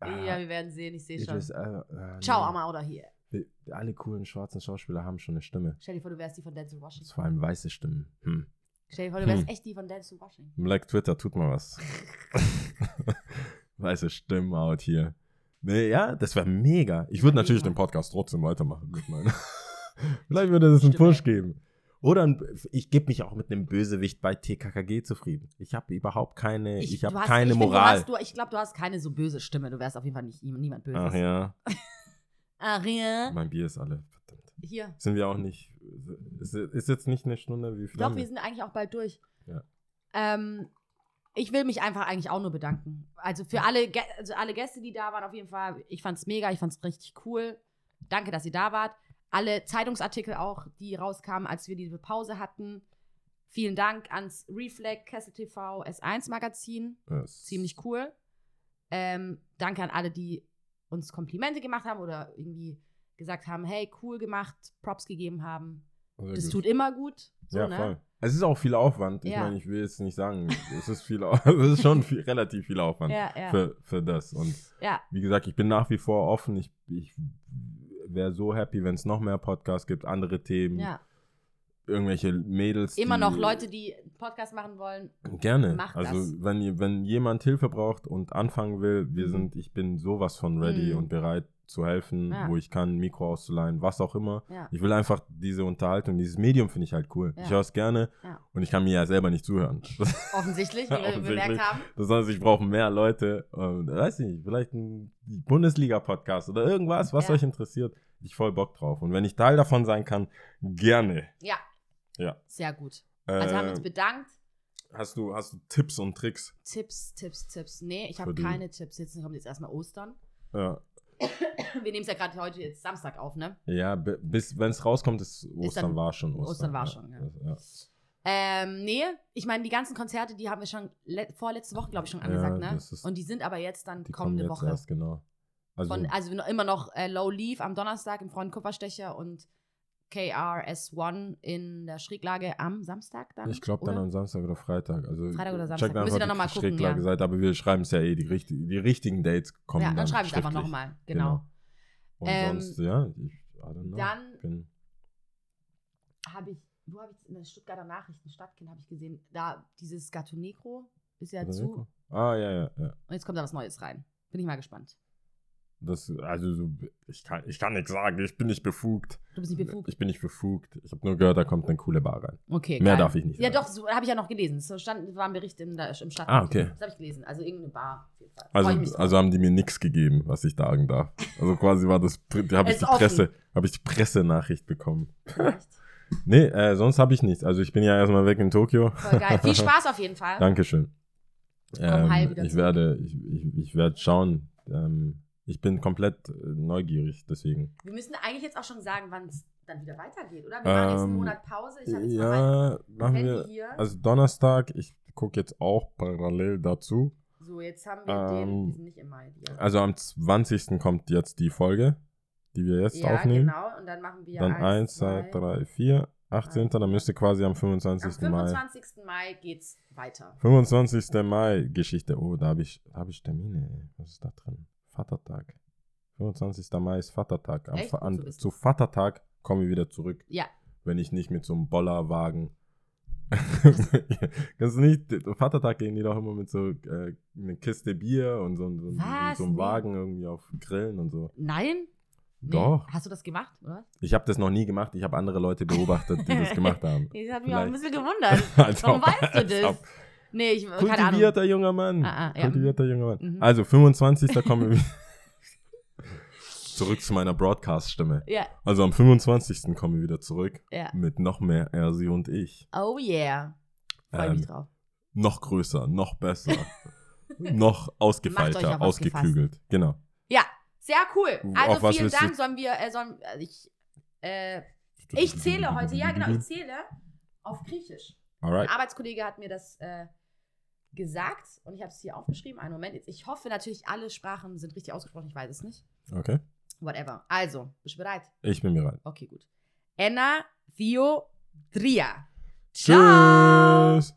Äh, ah, ja, wir werden sehen. Ich sehe schon. weiß, äh, äh, Ciao. Ama oder hier. Wir- Alle coolen schwarzen Schauspieler haben schon eine Stimme. Stell dir vor, du wärst die von Denzel Washington. Vor allem weiße Stimmen. Hm. Stell dir vor, du wärst Hm. echt die von Denzel Washington. Black Twitter, tut mal was. [laughs] weiße Stimmen out hier. Nee, ja, das wäre mega. Ich würde Ja, natürlich den Podcast trotzdem weitermachen mit meinen. [laughs] Vielleicht würde es einen. Push geben. Oder ein, ich gebe mich auch mit einem Bösewicht bei TKKG zufrieden. Ich habe überhaupt keine, ich, du habe keine ich find, Moral. Du hast, du, ich glaube, du hast keine so böse Stimme. Du wärst auf jeden Fall nicht niemand böses. Ach ja, [laughs] Ach ja. mein Bier ist alle. Verdammt. Hier. Sind wir auch nicht, ist, ist jetzt nicht eine Stunde, wie viel Doch, haben wir sind eigentlich auch bald durch. Ja. Ähm, ich will mich einfach eigentlich auch nur bedanken. Also für alle, also alle Gäste, die da waren, auf jeden Fall. Ich fand's mega, ich fand's richtig cool. Danke, dass ihr da wart. Alle Zeitungsartikel auch, die rauskamen, als wir diese Pause hatten. Vielen Dank ans Reflect, Kessel TV, S1 Magazin. Das- Ziemlich cool. Ähm, danke an alle, die uns Komplimente gemacht haben oder irgendwie gesagt haben, hey, cool gemacht, Props gegeben haben. Sehr Das gut. tut immer gut. So, ja, ne? voll. Es ist auch viel Aufwand. Ich Ja. meine, ich will jetzt nicht sagen, es ist viel, [laughs] es ist schon viel, relativ viel Aufwand Ja, ja. Für, für das. Und wie gesagt, ich bin nach wie vor offen. Ich, ich wäre so happy, wenn es noch mehr Podcasts gibt, andere Themen, ja. Irgendwelche Mädels. Immer die, noch Leute, die Podcast machen wollen. Gerne. Macht also das. wenn, ihr- wenn jemand Hilfe braucht und anfangen will, wir Mhm. sind, ich bin sowas von ready Mhm. und bereit zu helfen, Ja. wo ich kann, Mikro auszuleihen, was auch immer. Ja. Ich will einfach diese Unterhaltung, dieses Medium finde ich halt cool. Ja. Ich höre es gerne und ich kann mir ja selber nicht zuhören. [laughs] Offensichtlich, wie wir bemerkt haben. Das heißt, ich brauche mehr Leute. Und, weiß nicht, vielleicht ein Bundesliga-Podcast oder irgendwas, was euch interessiert. Ich voll Bock drauf. Und wenn ich Teil davon sein kann, gerne. Ja. Ja. Sehr gut. Also haben wir uns bedankt. hast, du, hast du Tipps und Tricks? Tipps, Tipps, Tipps. Nee, ich habe keine Tipps. Jetzt kommt jetzt erstmal Ostern. Ja, [coughs] Wir nehmen es ja gerade heute jetzt Samstag auf, ne? ja bi- bis wenn es rauskommt, ist Ostern dann- war schon. Ostern, Ostern war ja. schon, ja. Das- Ähm, nee, ich meine, die ganzen Konzerte, die haben wir schon le- vorletzte Woche, glaube ich, schon Ja, angesagt, ne? das ist- Und die sind aber jetzt dann kommende jetzt Woche. erst, genau. Also, Von, also immer noch äh, Low Leaf am Donnerstag im Freund Kupferstecher und KRS1 in der Schräglage am Samstag dann. ich glaube dann am Samstag oder Freitag. Also Freitag oder check Samstag. dann Müsst ihr dann noch mal die gucken, Schräglage ja. Aber wir schreiben es ja eh, die, richtig, die richtigen Dates kommen Ja, dann dann schreibe ich einfach nochmal. Genau. Und Ähm, sonst, ja, ich, I don't know. dann- Habe ich, wo habe ich in der Stuttgarter Nachrichten, Stadtkind, habe ich gesehen, da dieses Gato Negro ist ja Oder zu. Nico? Ah, ja, ja, ja. Und jetzt kommt da was Neues rein. Bin ich mal gespannt. Das, also, so, ich kann, ich kann nichts sagen, ich bin nicht befugt. Du bist nicht befugt. Ich bin nicht befugt. Ich habe nur gehört, da kommt eine coole Bar rein. Okay. Mehr geil. darf ich nicht Ja, sagen. doch, so habe ich ja noch gelesen. So stand, war ein Bericht im, im Stadtkind. Ah, okay. Das habe ich gelesen. Also irgendeine Bar. Also, also haben die mir nichts gegeben, was ich sagen darf. Also quasi war das, da habe ich die. Presse, habe ich die Pressenachricht bekommen. Vielleicht. [laughs] Nee, äh, sonst habe ich nichts. Also ich bin ja erstmal weg in Tokio. Voll geil. Viel [laughs] Spaß auf jeden Fall. Dankeschön. Ähm, ich werde, ich, ich, ich werde schauen. Ähm, ich bin komplett äh, neugierig, deswegen. Wir müssen eigentlich jetzt auch schon sagen, wann es dann wieder weitergeht, oder? Wir machen jetzt einen Ähm, Monat Pause. Ich habe jetzt mal Ja, machen Handy wir. hier. Also Donnerstag, ich gucke jetzt auch parallel dazu. so, jetzt haben wir ähm, den. Wir sind nicht im Mai. Die, Also am 20. kommt jetzt die Folge, die wir jetzt ja, aufnehmen. genau. Und dann machen wir Dann 1, eins, 2, zwei, 3, 4, 18. Dann müsste quasi am Am 25. Mai. 25. Mai geht's weiter. 25. Mai Geschichte. Oh, da habe ich, da hab ich Termine. ey. Was ist da drin? Vatertag. 25. Mai ist Vatertag. Am, Echt? An, zu Vatertag kommen wir wieder zurück. Ja, wenn ich nicht mit so einem Bollerwagen. [laughs] Kannst du nicht, Vatertag gehen die doch immer mit so äh, eine Kiste Bier und so, so, so, einem Nee. Wagen irgendwie auf Grillen und so. Nein? Nee. Doch. Hast du das gemacht, oder? Ich habe das noch nie gemacht. Ich habe andere Leute beobachtet, die das [laughs] gemacht haben. Das hat mich auch ein bisschen gewundert. [laughs] Als Warum weißt du das? Nee, ich. Kultivierter junger Mann. Ah, ah, ja. Kultivierter junger Mann. Mhm. Also, 25. kommen wir wieder. [laughs] Zurück zu meiner Broadcast-Stimme. Ja, Also am 25. kommen wir wieder zurück ja. mit noch mehr Ersi und ich. Oh yeah. Freue mich Ähm, drauf. noch größer, noch besser, [laughs] noch ausgefeilter, auf ausgeklügelt. Genau. Ja, sehr cool. Auf Also was vielen du- Dank. Sollen wir, äh, sollen, äh, ich, äh, ich zähle heute, ja genau, ich zähle auf Griechisch. Ein Alright. Arbeitskollege hat mir das äh, gesagt und ich habe es hier aufgeschrieben. Einen Moment. Jetzt, ich hoffe natürlich, alle Sprachen sind richtig ausgesprochen. Ich weiß es nicht. Okay. Whatever. Also, bist du bereit? Ich bin bereit. Okay, gut. Enna, Theo, Dria. Ciao. Tschüss.